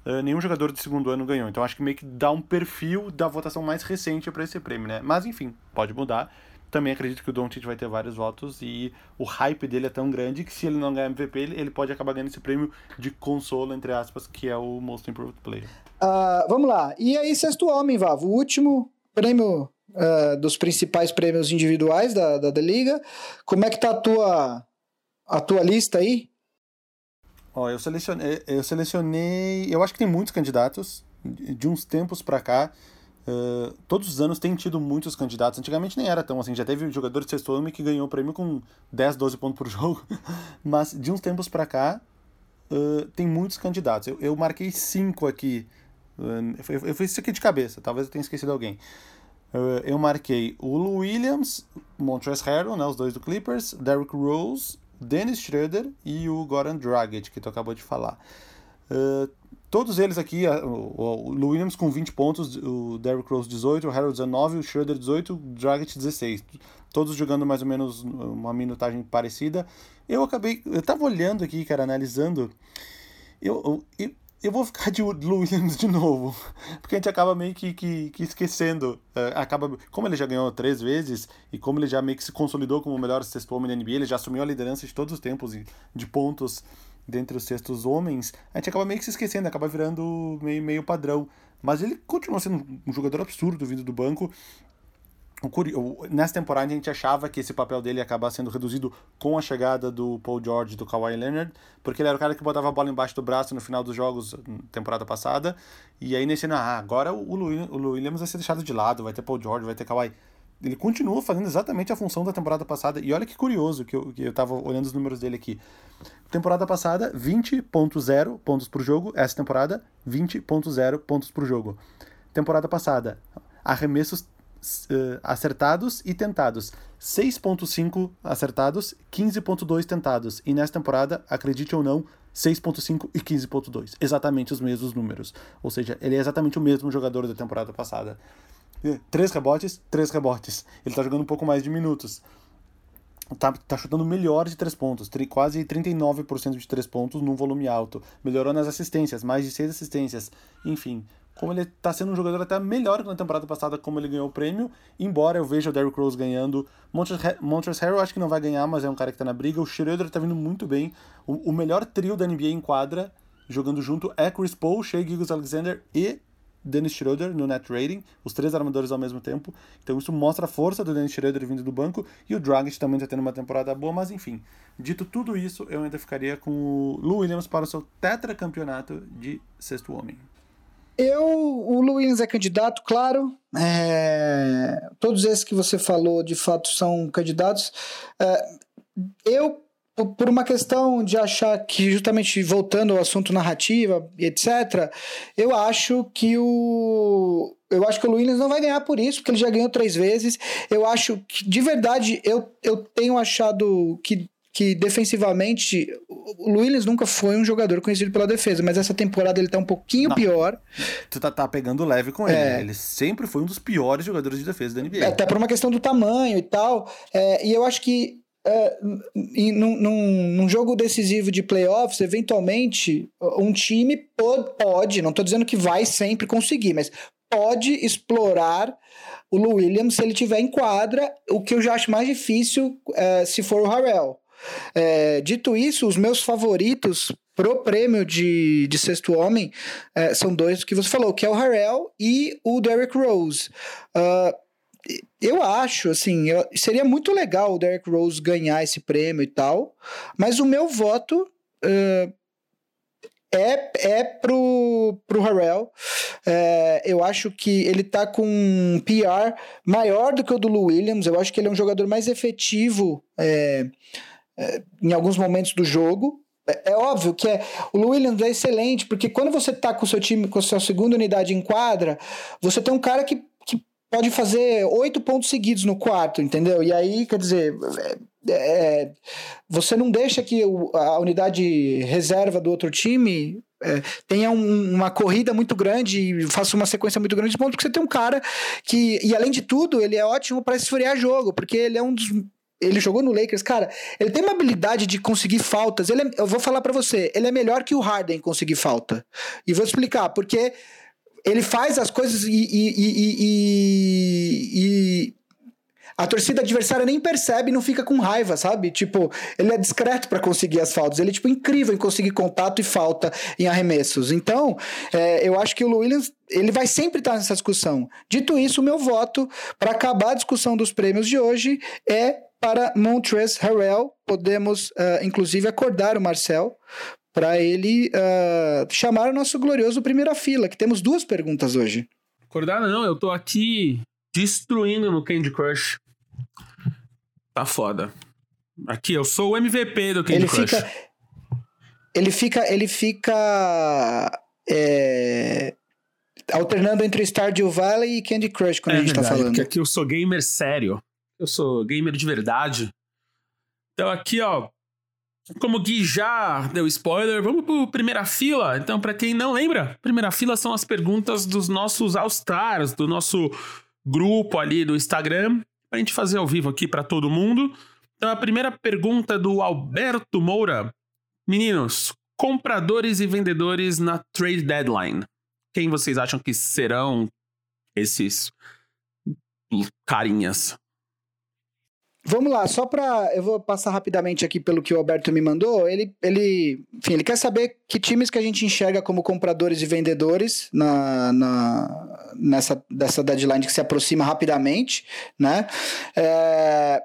uh, nenhum jogador de segundo ano ganhou. Então acho que meio que dá um perfil da votação mais recente para esse prêmio, né? Mas enfim, pode mudar. também acredito que o Doncic vai ter vários votos e o hype dele é tão grande que se ele não ganhar MVP, ele, ele pode acabar ganhando esse prêmio de consolo, entre aspas, que é o Most Improved Player. Uh, vamos lá. E aí, sexto homem, Vavo. O último prêmio uh, dos principais prêmios individuais da, da, da, Liga. Como é que tá a tua, a tua lista aí? Ó, eu selecionei, eu selecionei. Eu acho que tem muitos candidatos. De uns tempos para cá, Uh, todos os anos tem tido muitos candidatos. Antigamente nem era tão assim. Já teve jogador de sexto ano que ganhou o prêmio com 10, 12 pontos por jogo. Mas de uns tempos para cá, uh, tem muitos candidatos. Eu, eu marquei cinco aqui. Uh, eu, eu, fiz isso aqui de cabeça, talvez eu tenha esquecido alguém. eu marquei o Williams, Montrezl Harrell, né, os dois do Clippers, Derrick Rose, Dennis Schroeder e o Goran Dragic, que tu acabou de falar. Uh, todos eles aqui, o, o Williams com 20 pontos, o Derrick Rose 18, o Harold 19, o Schroeder 18, o Dragic 16. Todos jogando mais ou menos uma minutagem parecida. Eu acabei. Eu tava olhando aqui, cara, analisando. Eu, eu, eu vou ficar de Williams de novo. Porque a gente acaba meio que, que, que esquecendo. Uh, acaba, como ele já ganhou três vezes, e como ele já meio que se consolidou como o melhor sexto homem da NBA, ele já assumiu a liderança de todos os tempos de pontos dentre os sextos homens, a gente acaba meio que se esquecendo, acaba virando meio, meio padrão. Mas ele continua sendo um jogador absurdo vindo do banco. Nessa temporada a gente achava que esse papel dele ia acabar sendo reduzido com a chegada do Paul George e do Kawhi Leonard, porque ele era o cara que botava a bola embaixo do braço no final dos jogos temporada passada. E aí nesse ano, ah, agora o Williams vai ser deixado de lado, vai ter Paul George, vai ter Kawhi ele continua fazendo exatamente a função da temporada passada. E olha que curioso que eu, que eu tava olhando os números dele aqui. Temporada passada, 20.0 pontos por jogo. Essa temporada, 20.0 pontos por jogo. Temporada passada, arremessos uh, acertados e tentados. 6.5 acertados, 15.2 tentados. E nessa temporada, acredite ou não, 6.5 e 15.2. Exatamente os mesmos números. Ou seja, ele é exatamente o mesmo jogador da temporada passada. Três rebotes, três rebotes. Ele tá jogando um pouco mais de minutos. Tá, tá chutando melhor de três pontos, quase 39% de três pontos num volume alto. Melhorou nas assistências, mais de seis assistências. Enfim, como ele tá sendo um jogador até melhor que na temporada passada, como ele ganhou o prêmio. Embora eu veja o Derrick Rose ganhando. Montrezl Harrell acho que não vai ganhar, mas é um cara que tá na briga. O Schroeder tá vindo muito bem. O, o melhor trio da NBA em quadra, jogando junto, é Chris Paul, Shea Gilgis Alexander e Dennis Schroeder no net rating, os três armadores ao mesmo tempo. Então isso mostra a força do Dennis Schroeder vindo do banco e o Dragic também está tendo uma temporada boa, mas enfim. Dito tudo isso, eu ainda ficaria com o Lou Williams para o seu tetracampeonato de sexto homem. Eu, o Williams é candidato, claro. É, todos esses que você falou, de fato, são candidatos. É, eu por uma questão de achar que, justamente voltando ao assunto narrativa, etc., eu acho que o. Eu acho que o Williams não vai ganhar por isso, porque ele já ganhou três vezes. Eu acho que, de verdade, eu, eu tenho achado que, que defensivamente, o Williams nunca foi um jogador conhecido pela defesa, mas essa temporada ele tá um pouquinho não, pior. Tu tá, tá pegando leve com ele. É. Ele sempre foi um dos piores jogadores de defesa da NBA. Até por uma questão do tamanho e tal. É, e eu acho que é, em, num, num, jogo decisivo de playoffs, eventualmente, um time pode, pode não estou dizendo que vai sempre conseguir, mas pode explorar o Lou Williams se ele tiver em quadra, o que eu já acho mais difícil é, se for o Harrell. É, dito isso, os meus favoritos pro prêmio de, de sexto homem é, são dois que você falou, que é o Harrell e o Derrick Rose. Uh, eu acho, assim, eu, seria muito legal o Derrick Rose ganhar esse prêmio e tal, mas o meu voto uh, é, é pro, pro Harrell. É, eu acho que ele tá com um PR maior do que o do Lou Williams. Eu acho que ele é um jogador mais efetivo é, em alguns momentos do jogo. É, é óbvio que é, o Williams é excelente, porque quando você tá com o seu time, com a sua segunda unidade em quadra, você tem um cara que pode fazer oito pontos seguidos no quarto, entendeu? E aí, quer dizer, é, é, você não deixa que o, a unidade reserva do outro time é, tenha um, uma corrida muito grande faça uma sequência muito grande de pontos, porque você tem um cara que, e além de tudo, ele é ótimo para esfriar jogo, porque ele é um dos ele jogou no Lakers, cara, ele tem uma habilidade de conseguir faltas. Ele é, eu vou falar para você, ele é melhor que o Harden conseguir falta. E vou explicar, porque ele faz as coisas e, e, e, e a torcida adversária nem percebe não fica com raiva, sabe? Tipo, ele é discreto para conseguir as faltas. Ele é, tipo, incrível em conseguir contato e falta em arremessos. Então, é, eu acho que o Williams ele vai sempre estar nessa discussão. Dito isso, o meu voto para acabar a discussão dos prêmios de hoje é para Montrezl Harrell. Podemos, uh, inclusive, acordar o Marcel para ele uh, chamar o nosso glorioso primeira fila, que temos duas perguntas hoje. Acordar não, eu tô aqui destruindo no Candy Crush. Tá foda. Aqui, eu sou o MVP do Candy ele Crush. Fica, ele fica. Ele fica. É, alternando entre Stardew Valley e Candy Crush quando é a gente verdade, tá falando. Porque aqui eu sou gamer sério. Eu sou gamer de verdade. Então aqui, ó. Como o Gui já deu spoiler, vamos pro primeira fila. Então, para quem não lembra, primeira fila são as perguntas dos nossos All-Stars, do nosso grupo ali do Instagram, pra gente fazer ao vivo aqui para todo mundo. Então, a primeira pergunta do Alberto Moura. Meninos, compradores e vendedores na trade deadline. Quem vocês acham que serão esses carinhas? Vamos lá, só para eu vou passar rapidamente aqui pelo que o Alberto me mandou. Ele, ele, enfim, ele quer saber que times que a gente enxerga como compradores e vendedores na, na nessa dessa deadline que se aproxima rapidamente, né? É,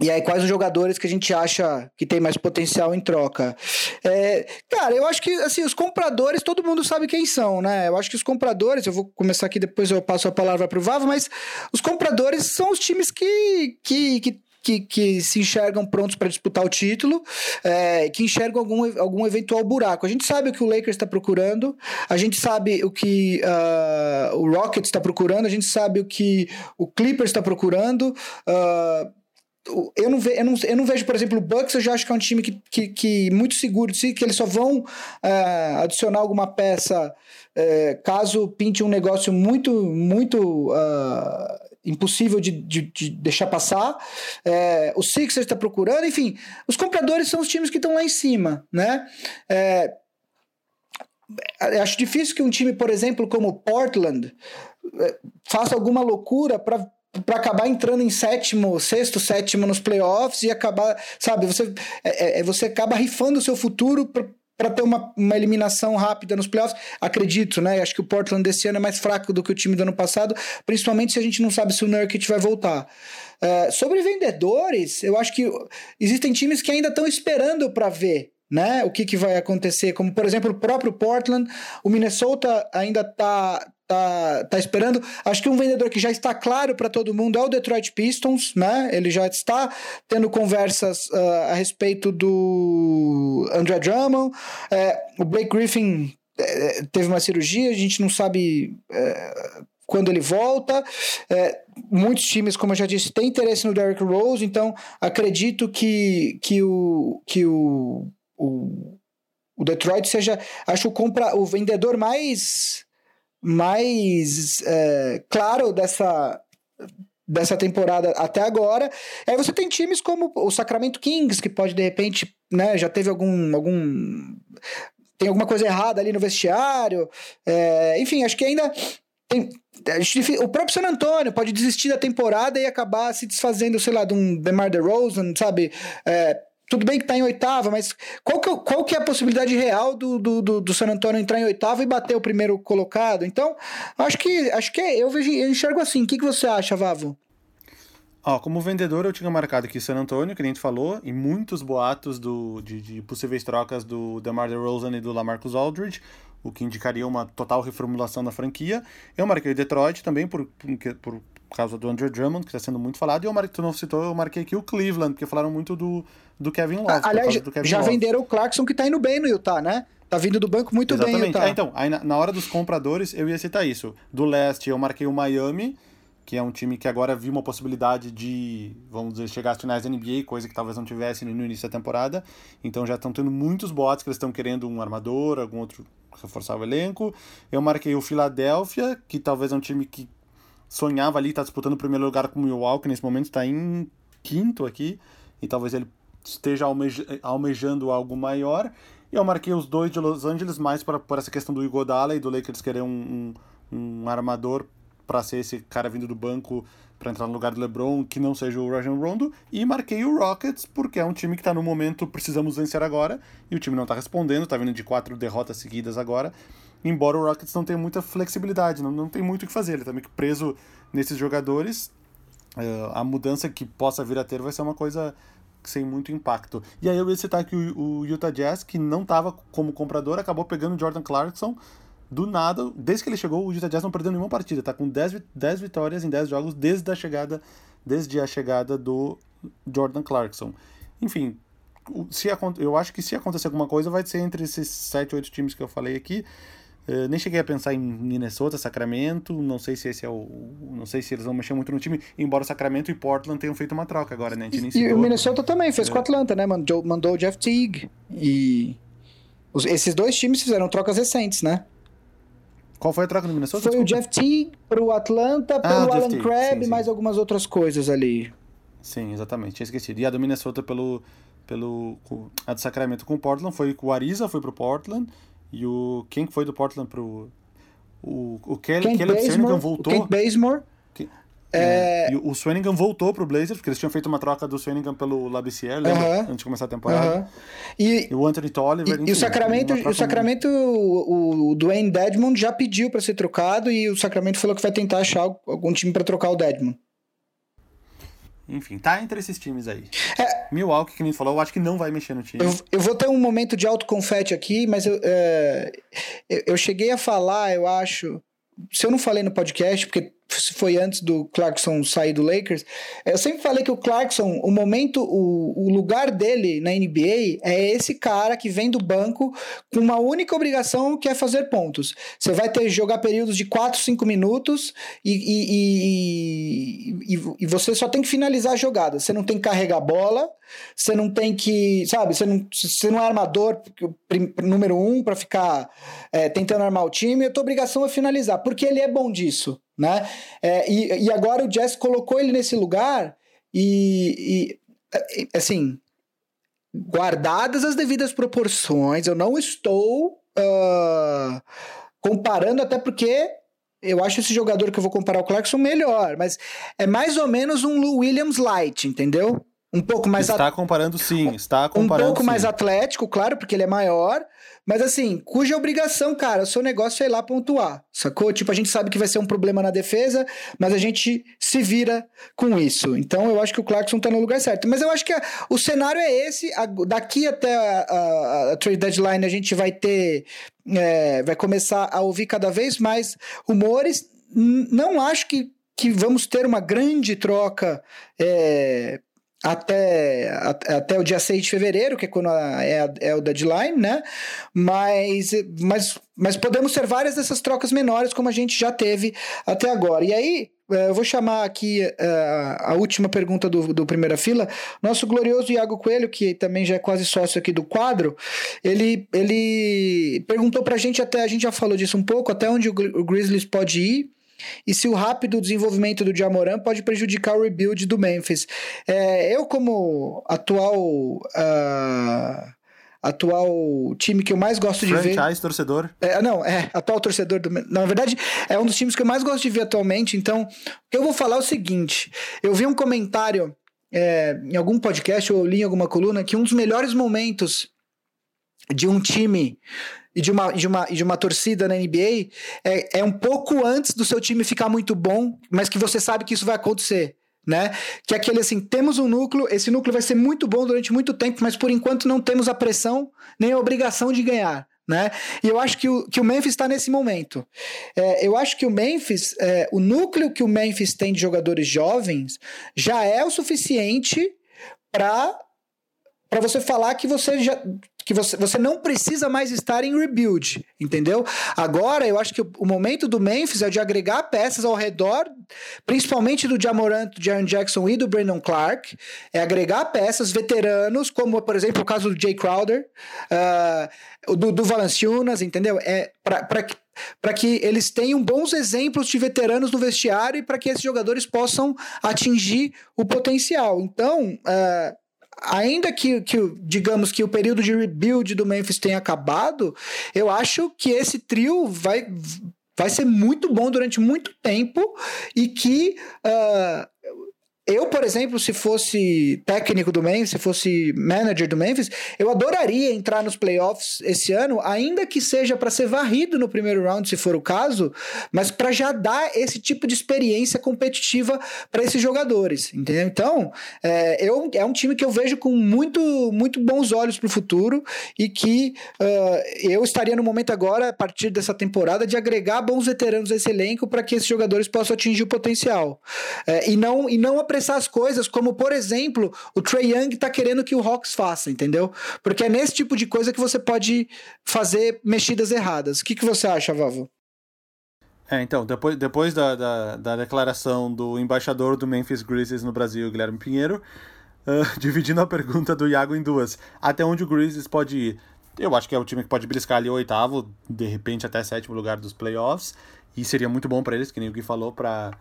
e aí, quais os jogadores que a gente acha que tem mais potencial em troca? É, cara, eu acho que, assim, os compradores, todo mundo sabe quem são, né? Eu acho que os compradores, eu vou começar aqui, depois eu passo a palavra pro Vavo, mas os compradores são os times que, que, que que, que, se enxergam prontos para disputar o título, é, que enxergam algum, algum eventual buraco. A gente sabe o que o Lakers está procurando, a gente sabe o que uh, o Rockets está procurando, a gente sabe o que o Clippers está procurando. Uh, eu não, ve, eu, não, eu não vejo, por exemplo, o Bucks, eu já acho que é um time que, que, que muito seguro de si, que eles só vão uh, adicionar alguma peça uh, caso pinte um negócio muito, muito uh, impossível de, de, de, deixar passar. É, o Sixers está procurando, enfim, os compradores são os times que estão lá em cima, né? É, acho difícil que um time, por exemplo, como Portland, faça alguma loucura para para acabar entrando em sétimo, sexto, sétimo nos playoffs e acabar, sabe, você, é, é, é você acaba rifando o seu futuro para ter uma, uma eliminação rápida nos playoffs. Acredito, né? Acho que o Portland desse ano é mais fraco do que o time do ano passado, principalmente se a gente não sabe se o Nurkic vai voltar. É, sobre vendedores, eu acho que existem times que ainda estão esperando para ver né? O que, que vai acontecer? Como, por exemplo, o próprio Portland, o Minnesota ainda está tá, tá esperando. Acho que um vendedor que já está claro para todo mundo é o Detroit Pistons, né? Ele já está tendo conversas uh, a respeito do André Drummond. É, o Blake Griffin é, teve uma cirurgia, a gente não sabe é, quando ele volta. Muitos times, como eu já disse, têm interesse no Derrick Rose, então acredito que, que, o, que o o, o Detroit seja, acho o compra, o vendedor mais mais é, claro dessa dessa temporada até agora. Aí você tem times como o Sacramento Kings que pode de repente, né, já teve algum algum tem alguma coisa errada ali no vestiário. É, enfim, acho que ainda tem, o próprio San Antonio pode desistir da temporada e acabar se desfazendo, sei lá, de um DeMar DeRozan, sabe? É, tudo bem que está em oitava, mas qual que, é qual que é a possibilidade real do, do, do, San Antonio entrar em oitava e bater o primeiro colocado? Então, acho que acho que é, eu vejo, eu enxergo assim. O que, que você acha, Vavo? Ó, como vendedor, eu tinha marcado aqui San Antonio, que a gente falou, e muitos boatos do, de, de possíveis trocas do DeMar DeRozan e do LaMarcus Aldridge, o que indicaria uma total reformulação da franquia. Eu marquei Detroit também por, por, por causa do Andrew Drummond, que está sendo muito falado, e eu marquei, tu não citou, eu marquei aqui o Cleveland, porque falaram muito do, do Kevin Love. Aliás, Kevin já Love. venderam o Clarkson, que está indo bem no Utah, né? Tá vindo do banco muito Exatamente. bem, Utah. É, então, aí na, na, hora dos compradores, eu ia citar isso. Do leste, eu marquei o Miami, que é um time que agora viu uma possibilidade de, vamos dizer, chegar às finais da NBA, coisa que talvez não tivesse no, no início da temporada. Então já estão tendo muitos boatos que eles estão querendo um armador, algum outro reforçar o elenco. Eu marquei o Philadelphia, que talvez é um time que sonhava ali, está disputando o primeiro lugar com o Milwaukee, nesse momento está em quinto aqui, e talvez ele esteja almeja, almejando algo maior. E eu marquei os dois de Los Angeles mais para por essa questão do Igodala e do Lakers querer um, um, um armador para ser esse cara vindo do banco para entrar no lugar do LeBron, que não seja o Rajon Rondo, e marquei o Rockets porque é um time que tá no momento precisamos vencer agora, e o time não tá respondendo, tá vindo de quatro derrotas seguidas agora, embora o Rockets não tenha muita flexibilidade, não, não tem muito o que fazer, ele tá meio que preso nesses jogadores, uh, a mudança que possa vir a ter vai ser uma coisa sem muito impacto. E aí eu ia citar que o, o Utah Jazz, que não estava como comprador, acabou pegando o Jordan Clarkson do nada. Desde que ele chegou, o Utah Jazz não perdeu nenhuma partida. Tá com 10, 10 vitórias em 10 jogos desde a chegada, desde a chegada do Jordan Clarkson. Enfim, se, eu acho que se acontecer alguma coisa, vai ser entre esses 7, 8 times que eu falei aqui. Uh, nem cheguei a pensar em Minnesota, Sacramento, não sei se esse é o. Não sei se eles vão mexer muito no time, embora Sacramento e Portland tenham feito uma troca agora, né? e, e o Minnesota também fez é. com o Atlanta, né? Mandou, mandou o Jeff Teague. E. Os, esses dois times fizeram trocas recentes, né? Qual foi a troca no Minnesota? Foi Desculpa. o Jeff Teague pro Atlanta, ah, pelo ah, Alan Crabb e mais algumas outras coisas ali. Sim, exatamente, tinha esquecido. E a do Minnesota pelo. pelo a do Sacramento com o Portland foi o Ariza foi pro Portland e o. Quem foi do Portland pro. O, o Kelly, Caleb Swanigan voltou. O Kent Bazemore. Que, é... é... o Swanigan voltou pro Blazers, porque eles tinham feito uma troca do Swanigan pelo Labissière, lembra? Uh -huh. Antes de começar a temporada. Uh -huh. e, e, o Anthony Tolliver. E, enfim, e o Sacramento, o, Sacramento o, o Dwayne Dedmon já pediu para ser trocado e o Sacramento falou que vai tentar achar algum time para trocar o Dedmon. Enfim, tá entre esses times aí. É, Milwaukee, que nem falou, eu acho que não vai mexer no time. Eu, eu vou ter um momento de autoconfete aqui, mas eu, é, eu, eu cheguei a falar, eu acho. Se eu não falei no podcast, porque foi antes do Clarkson sair do Lakers. Eu sempre falei que o Clarkson, o momento, o, o lugar dele na NBA é esse cara que vem do banco com uma única obrigação que é fazer pontos. Você vai ter jogar períodos de 4, 5 minutos e, e, e, e, você só tem que finalizar a jogada. Você não tem que carregar a bola, você não tem que, sabe, você não, você não é armador número um para ficar é, tentando armar o time. A tua obrigação é finalizar, porque ele é bom disso né? É, e, e agora o Jazz colocou ele nesse lugar e, e, assim, guardadas as devidas proporções, eu não estou uh, comparando, até porque eu acho esse jogador que eu vou comparar o Clarkson melhor, mas é mais ou menos um Lou Williams light, entendeu? Um pouco mais está at... comparando sim, está comparando um pouco sim. mais atlético, claro, porque ele é maior, mas assim, cuja obrigação, cara, o seu negócio é ir lá pontuar, sacou? Tipo, a gente sabe que vai ser um problema na defesa, mas a gente se vira com isso. Então eu acho que o Clarkson tá no lugar certo. Mas eu acho que a, o cenário é esse. A, daqui até a, a, a, trade deadline a gente vai ter. É, vai começar a ouvir cada vez mais rumores. Não acho que, que vamos ter uma grande troca. É, até, até o dia 6 de fevereiro, que é quando a, é, é o deadline, né? Mas, mas, mas podemos ter várias dessas trocas menores, como a gente já teve até agora. E aí, é, eu vou chamar aqui uh, a última pergunta do, do Primeira Fila. Nosso glorioso Iago Coelho, que também já é quase sócio aqui do quadro, ele, ele perguntou pra gente, até a gente já falou disso um pouco, até onde o, o Grizzlies pode ir e se o rápido desenvolvimento do Jamoran pode prejudicar o rebuild do Memphis. É, eu, como atual. Uh, atual time que eu mais gosto de ver. Franchise, torcedor? É, não, é, atual torcedor do. Na verdade, é um dos times que eu mais gosto de ver atualmente. Então, o que eu vou falar é o seguinte: eu vi um comentário é, em algum podcast ou li em alguma coluna que um dos melhores momentos de um time e de uma, de uma, de uma torcida na NBA é, é um pouco antes do seu time ficar muito bom, mas que você sabe que isso vai acontecer. Né? Que é aquele assim, temos um núcleo, esse núcleo vai ser muito bom durante muito tempo, mas por enquanto não temos a pressão nem a obrigação de ganhar. Né? E eu acho que o, que o Memphis está nesse momento. É, eu acho que o Memphis, é, o núcleo que o Memphis tem de jogadores jovens já é o suficiente para para você falar que você já que você, você não precisa mais estar em rebuild, entendeu? Agora, eu acho que o, momento do Memphis é de agregar peças ao redor, principalmente do Jamorant, do Jaron Jackson e do Brandon Clark, é agregar peças veteranos, como, por exemplo, o caso do Jay Crowder, uh, do, do Valanciunas, entendeu? É para que para que eles tenham bons exemplos de veteranos no vestiário e para que esses jogadores possam atingir o potencial. Então, uh, ainda que, que, digamos que o período de rebuild do Memphis tenha acabado, eu acho que esse trio vai vai ser muito bom durante muito tempo e que uh, eu, por exemplo, se fosse técnico do Memphis, se fosse manager do Memphis, eu adoraria entrar nos playoffs esse ano, ainda que seja para ser varrido no primeiro round, se for o caso, mas para já dar esse tipo de experiência competitiva para esses jogadores, entendeu? Então, é, eu, é um time que eu vejo com muito, muito bons olhos para o futuro e que uh, eu estaria no momento agora, a partir dessa temporada, de agregar bons veteranos a esse elenco para que esses jogadores possam atingir o potencial. É, e não, e não apresentar apressar as coisas, como por exemplo, o Trey Young tá querendo que o Hawks faça, entendeu? Porque é nesse tipo de coisa que você pode fazer mexidas erradas. O que, que você acha, Vavo? É, então, depois, depois da, da, da, declaração do embaixador do Memphis Grizzlies no Brasil, Guilherme Pinheiro, uh, dividindo a pergunta do Iago em duas. Até onde o Grizzlies pode ir? Eu acho que é o time que pode briscar ali o oitavo, de repente até sétimo lugar dos playoffs, e seria muito bom para eles, que nem o Gui falou, para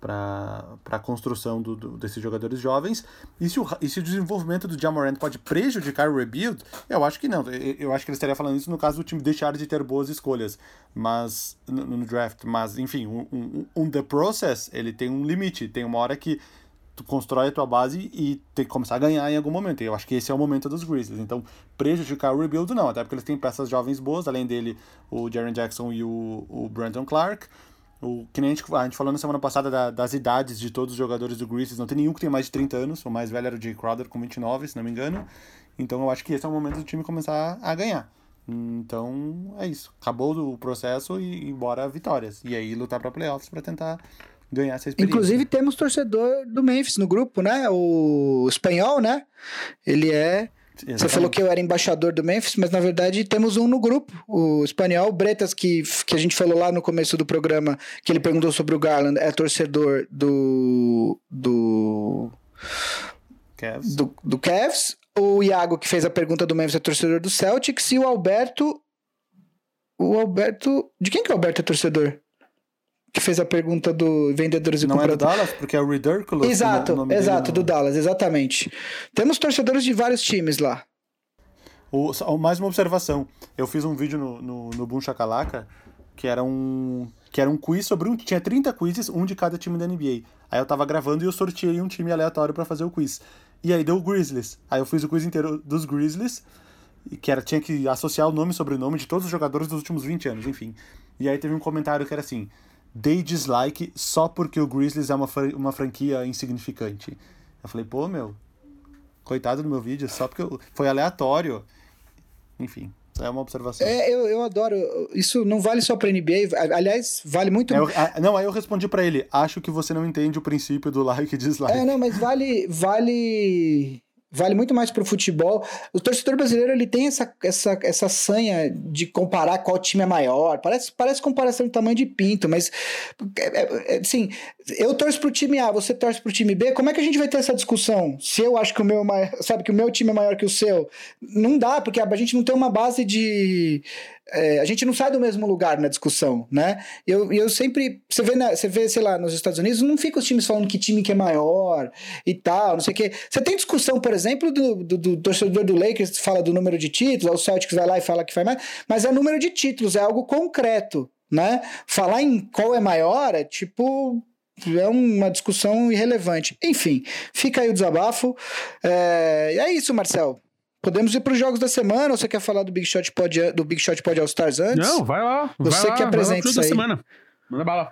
para a construção do, do, desses jogadores jovens. E se, o, e se o desenvolvimento do Jamorant pode prejudicar o rebuild, eu acho que não. Eu, acho que ele estaria falando isso no caso do time deixar de ter boas escolhas mas no, no draft. Mas, enfim, um, um, um, The Process, ele tem um limite. Tem uma hora que tu constrói a tua base e tem que começar a ganhar em algum momento. E eu acho que esse é o momento dos Grizzlies. Então, prejudicar o rebuild, não. Até porque eles têm peças jovens boas, além dele, o Jaren Jackson e o, o Brandon Clark. O, que nem a gente, a gente falou na semana passada da, das idades de todos os jogadores do Grizzlies, não tem nenhum que tem mais de 30 anos, o mais velho era o Jay Crowder com 29, se não me engano. Então eu acho que esse é o momento do time começar a ganhar. Então é isso. Acabou o processo e, e bora vitórias. E aí lutar para playoffs para tentar ganhar essa experiência. Inclusive temos torcedor do Memphis no grupo, né? O espanhol, né? Ele é Exatamente. Você falou que eu era embaixador do Memphis, mas na verdade temos um no grupo, o espanhol Bretas, que, que a gente falou lá no começo do programa, que ele perguntou sobre o Garland, é torcedor do. do. Cavs. Do, do Cavs. O Iago, que fez a pergunta do Memphis, é torcedor do Celtics. E o Alberto. O Alberto. De quem que o Alberto é torcedor? Que fez a pergunta do vendedores e não compradores. Não é do Dallas, porque é o Ridiculous. Exato, exato, do Dallas, exatamente. Temos torcedores de vários times lá. O, mais uma observação. Eu fiz um vídeo no, no, no Boom Chacalaca que era um que era um quiz sobre um tinha 30 quizzes, um de cada time da NBA. Aí eu tava gravando e eu sorteei um time aleatório para fazer o quiz. E aí deu o Grizzlies. Aí eu fiz o quiz inteiro dos Grizzlies, que era tinha que associar o nome e sobrenome de todos os jogadores dos últimos 20 anos, enfim. E aí teve um comentário que era assim: dei dislike só porque o Grizzlies é uma, uma franquia insignificante. Eu falei, pô, meu, coitado do meu vídeo, só porque eu, foi aleatório. Enfim, é uma observação. É, eu, eu adoro. Isso não vale só pra NBA. Aliás, vale muito. Eu, não, aí eu respondi para ele: acho que você não entende o princípio do like e dislike. É, não, mas vale. Vale vale muito mais para o futebol. O torcedor brasileiro ele tem essa, essa, essa sanha de comparar qual time é maior. Parece, parece comparação de tamanho de pinto, mas assim, eu torço para o time A, você torce para o time B. Como é que a gente vai ter essa discussão? Se eu acho que o meu sabe que o meu time é maior que o seu, não dá porque a gente não tem uma base de é, a gente não sai do mesmo lugar na discussão, né? Eu, eu sempre. Você vê, você vê, sei lá, nos Estados Unidos, não fica os times falando que time que é maior e tal, não sei o quê. Você tem discussão, por exemplo, do, do, do torcedor do Lakers fala do número de títulos, o Celtics vai lá e fala que faz mais, mas é número de títulos, é algo concreto, né? Falar em qual é maior é tipo é uma discussão irrelevante. Enfim, fica aí o desabafo. É, é isso, Marcel. Podemos ir para os jogos da semana ou você quer falar do Big Shot Pod, do Big Shot Pod All Stars antes? Não, vai lá. Você vai que lá, apresenta isso aí. Da semana. Manda bala.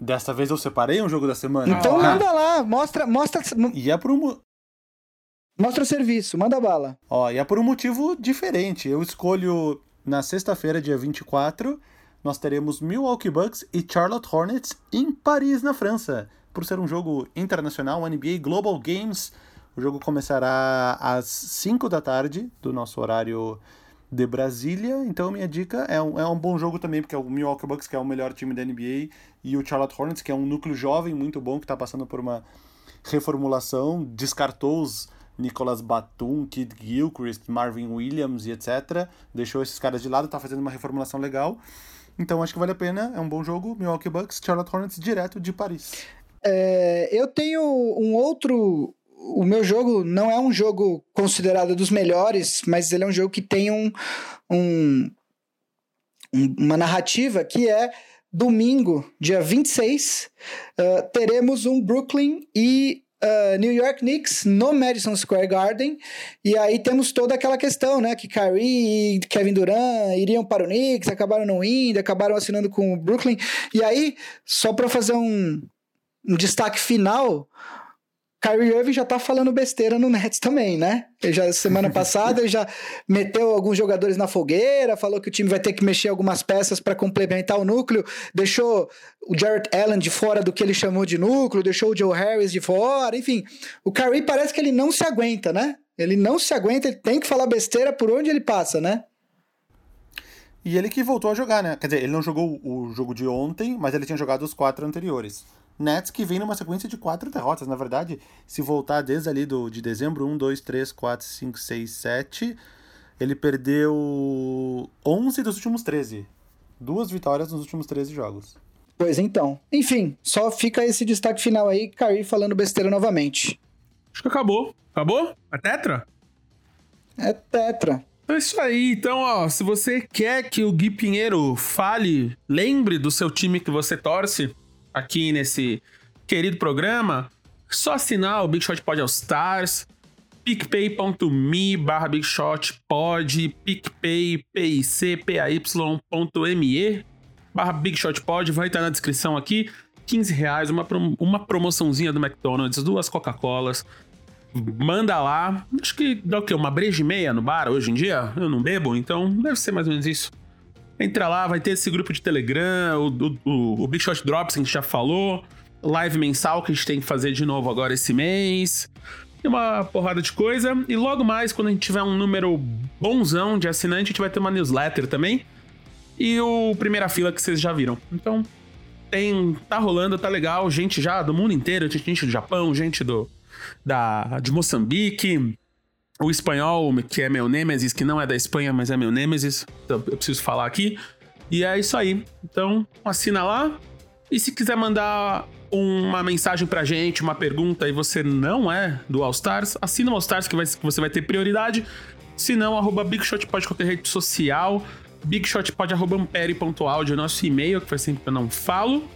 Desta vez eu separei um jogo da semana. Então ah. manda lá, mostra, mostra. E é por um Mostra o serviço, manda bala. Ó, e é por um motivo diferente. Eu escolho na sexta-feira, dia 24, nós teremos Milwaukee Bucks e Charlotte Hornets em Paris, na França. Por ser um jogo internacional, NBA Global Games o jogo começará às 5 da tarde do nosso horário de Brasília. Então, minha dica é um, é um bom jogo também, porque é o Milwaukee Bucks, que é o melhor time da NBA, e o Charlotte Hornets, que é um núcleo jovem muito bom, que está passando por uma reformulação, descartou os Nicolas Batum, Kid Gilchrist, Marvin Williams e etc. Deixou esses caras de lado, está fazendo uma reformulação legal. Então acho que vale a pena, é um bom jogo. Milwaukee Bucks, Charlotte Hornets, direto de Paris. É, eu tenho um outro o meu jogo não é um jogo considerado dos melhores, mas ele é um jogo que tem um, um, uma narrativa que é domingo, dia 26, uh, teremos um Brooklyn e uh, New York Knicks no Madison Square Garden. E aí temos toda aquela questão, né? Que Kyrie e Kevin Durant iriam para o Knicks, acabaram não indo, acabaram assinando com o Brooklyn. E aí, só para fazer um, um destaque final, Kyrie Irving já tá falando besteira no Nets também, né? Ele já, semana passada ele já meteu alguns jogadores na fogueira, falou que o time vai ter que mexer algumas peças para complementar o núcleo, deixou o Jarrett Allen de fora do que ele chamou de núcleo, deixou o Joe Harris de fora, enfim. O Kyrie parece que ele não se aguenta, né? Ele não se aguenta, ele tem que falar besteira por onde ele passa, né? E ele que voltou a jogar, né? Quer dizer, ele não jogou o jogo de ontem, mas ele tinha jogado os quatro anteriores. Nets que vem numa sequência de quatro derrotas. Na verdade, se voltar desde ali do, de dezembro, 1, 2, 3, 4, 5, 6, 7, ele perdeu 11 dos últimos 13. Duas vitórias nos últimos 13 jogos. Pois então. Enfim, só fica esse destaque final aí, Kyrie falando besteira novamente. Acho que acabou. Acabou? É tetra? É tetra. É isso aí. Então, ó, se você quer que o Gui Pinheiro fale, lembre do seu time que você torce, aqui nesse querido programa, só assinar o Big Shot Pod All Stars, picpay.me barra Big Shot Pod, picpay, pay.me barra Big Shot Pod, vai estar na descrição aqui, 15 reais, uma, uma promoçãozinha do McDonald's, duas Coca-Colas, manda lá, acho que dá o quê? Uma breja e meia no bar hoje em dia? Eu não bebo, então deve ser mais ou menos isso. Entra lá, vai ter esse grupo de Telegram, o, o, o Big Shot Drops que a gente já falou, live mensal que a gente tem que fazer de novo agora esse mês. E uma porrada de coisa. E logo mais, quando a gente tiver um número bonzão de assinante, a gente vai ter uma newsletter também. E o Primeira Fila que vocês já viram. Então, tem. tá rolando, tá legal. Gente já do mundo inteiro, gente do Japão, gente do. Da, de Moçambique, o espanhol, que é meu Nemesis, que não é da Espanha, mas é meu Nemesis, então eu preciso falar aqui. E é isso aí. Então, assina lá. E se quiser mandar uma mensagem pra gente, uma pergunta, e você não é do All Stars, assina o All Stars que, vai, que você vai ter prioridade. Se não, arroba BigShotPod qualquer rede social. BigShotPod arroba ampere.audio, nosso e-mail, que faz sempre que eu não falo.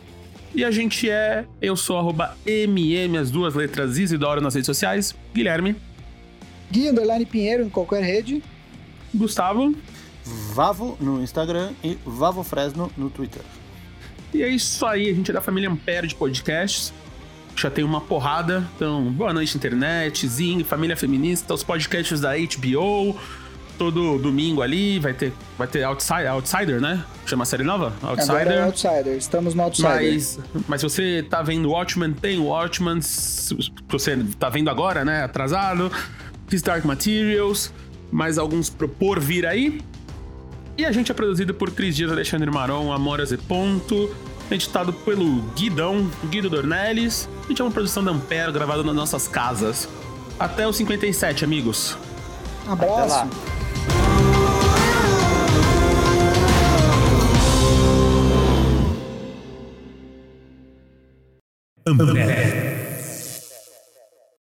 E a gente é, eu sou arroba MM, as duas letras Isidoro nas redes sociais. Guilherme. Gui Underline Pinheiro em qualquer rede. Gustavo. Vavo no Instagram e Vavo Fresno no Twitter. E é isso aí, a gente é da família Ampere de podcasts. Já tem uma porrada. Então, boa noite, internet, Zing, Família Feminista, os podcasts da HBO. Todo domingo ali vai ter, vai ter Outsider, Outsider, né? Chama a série nova? Outsider. Agora é Outsider, estamos no Outsider. Mas, mas se você tá vendo Watchmen, tem Watchmen. Se você tá vendo agora, né? Atrasado. His Dark Materials, mais alguns por vir aí. E a gente é produzido por Cris Dias, Alexandre Maron, Amora Z. Ponto, editado pelo Guidão, Guido Dornelles. A gente é uma produção da Ampere, gravada nas nossas casas. Até o 57, amigos. Abraço. Ampere.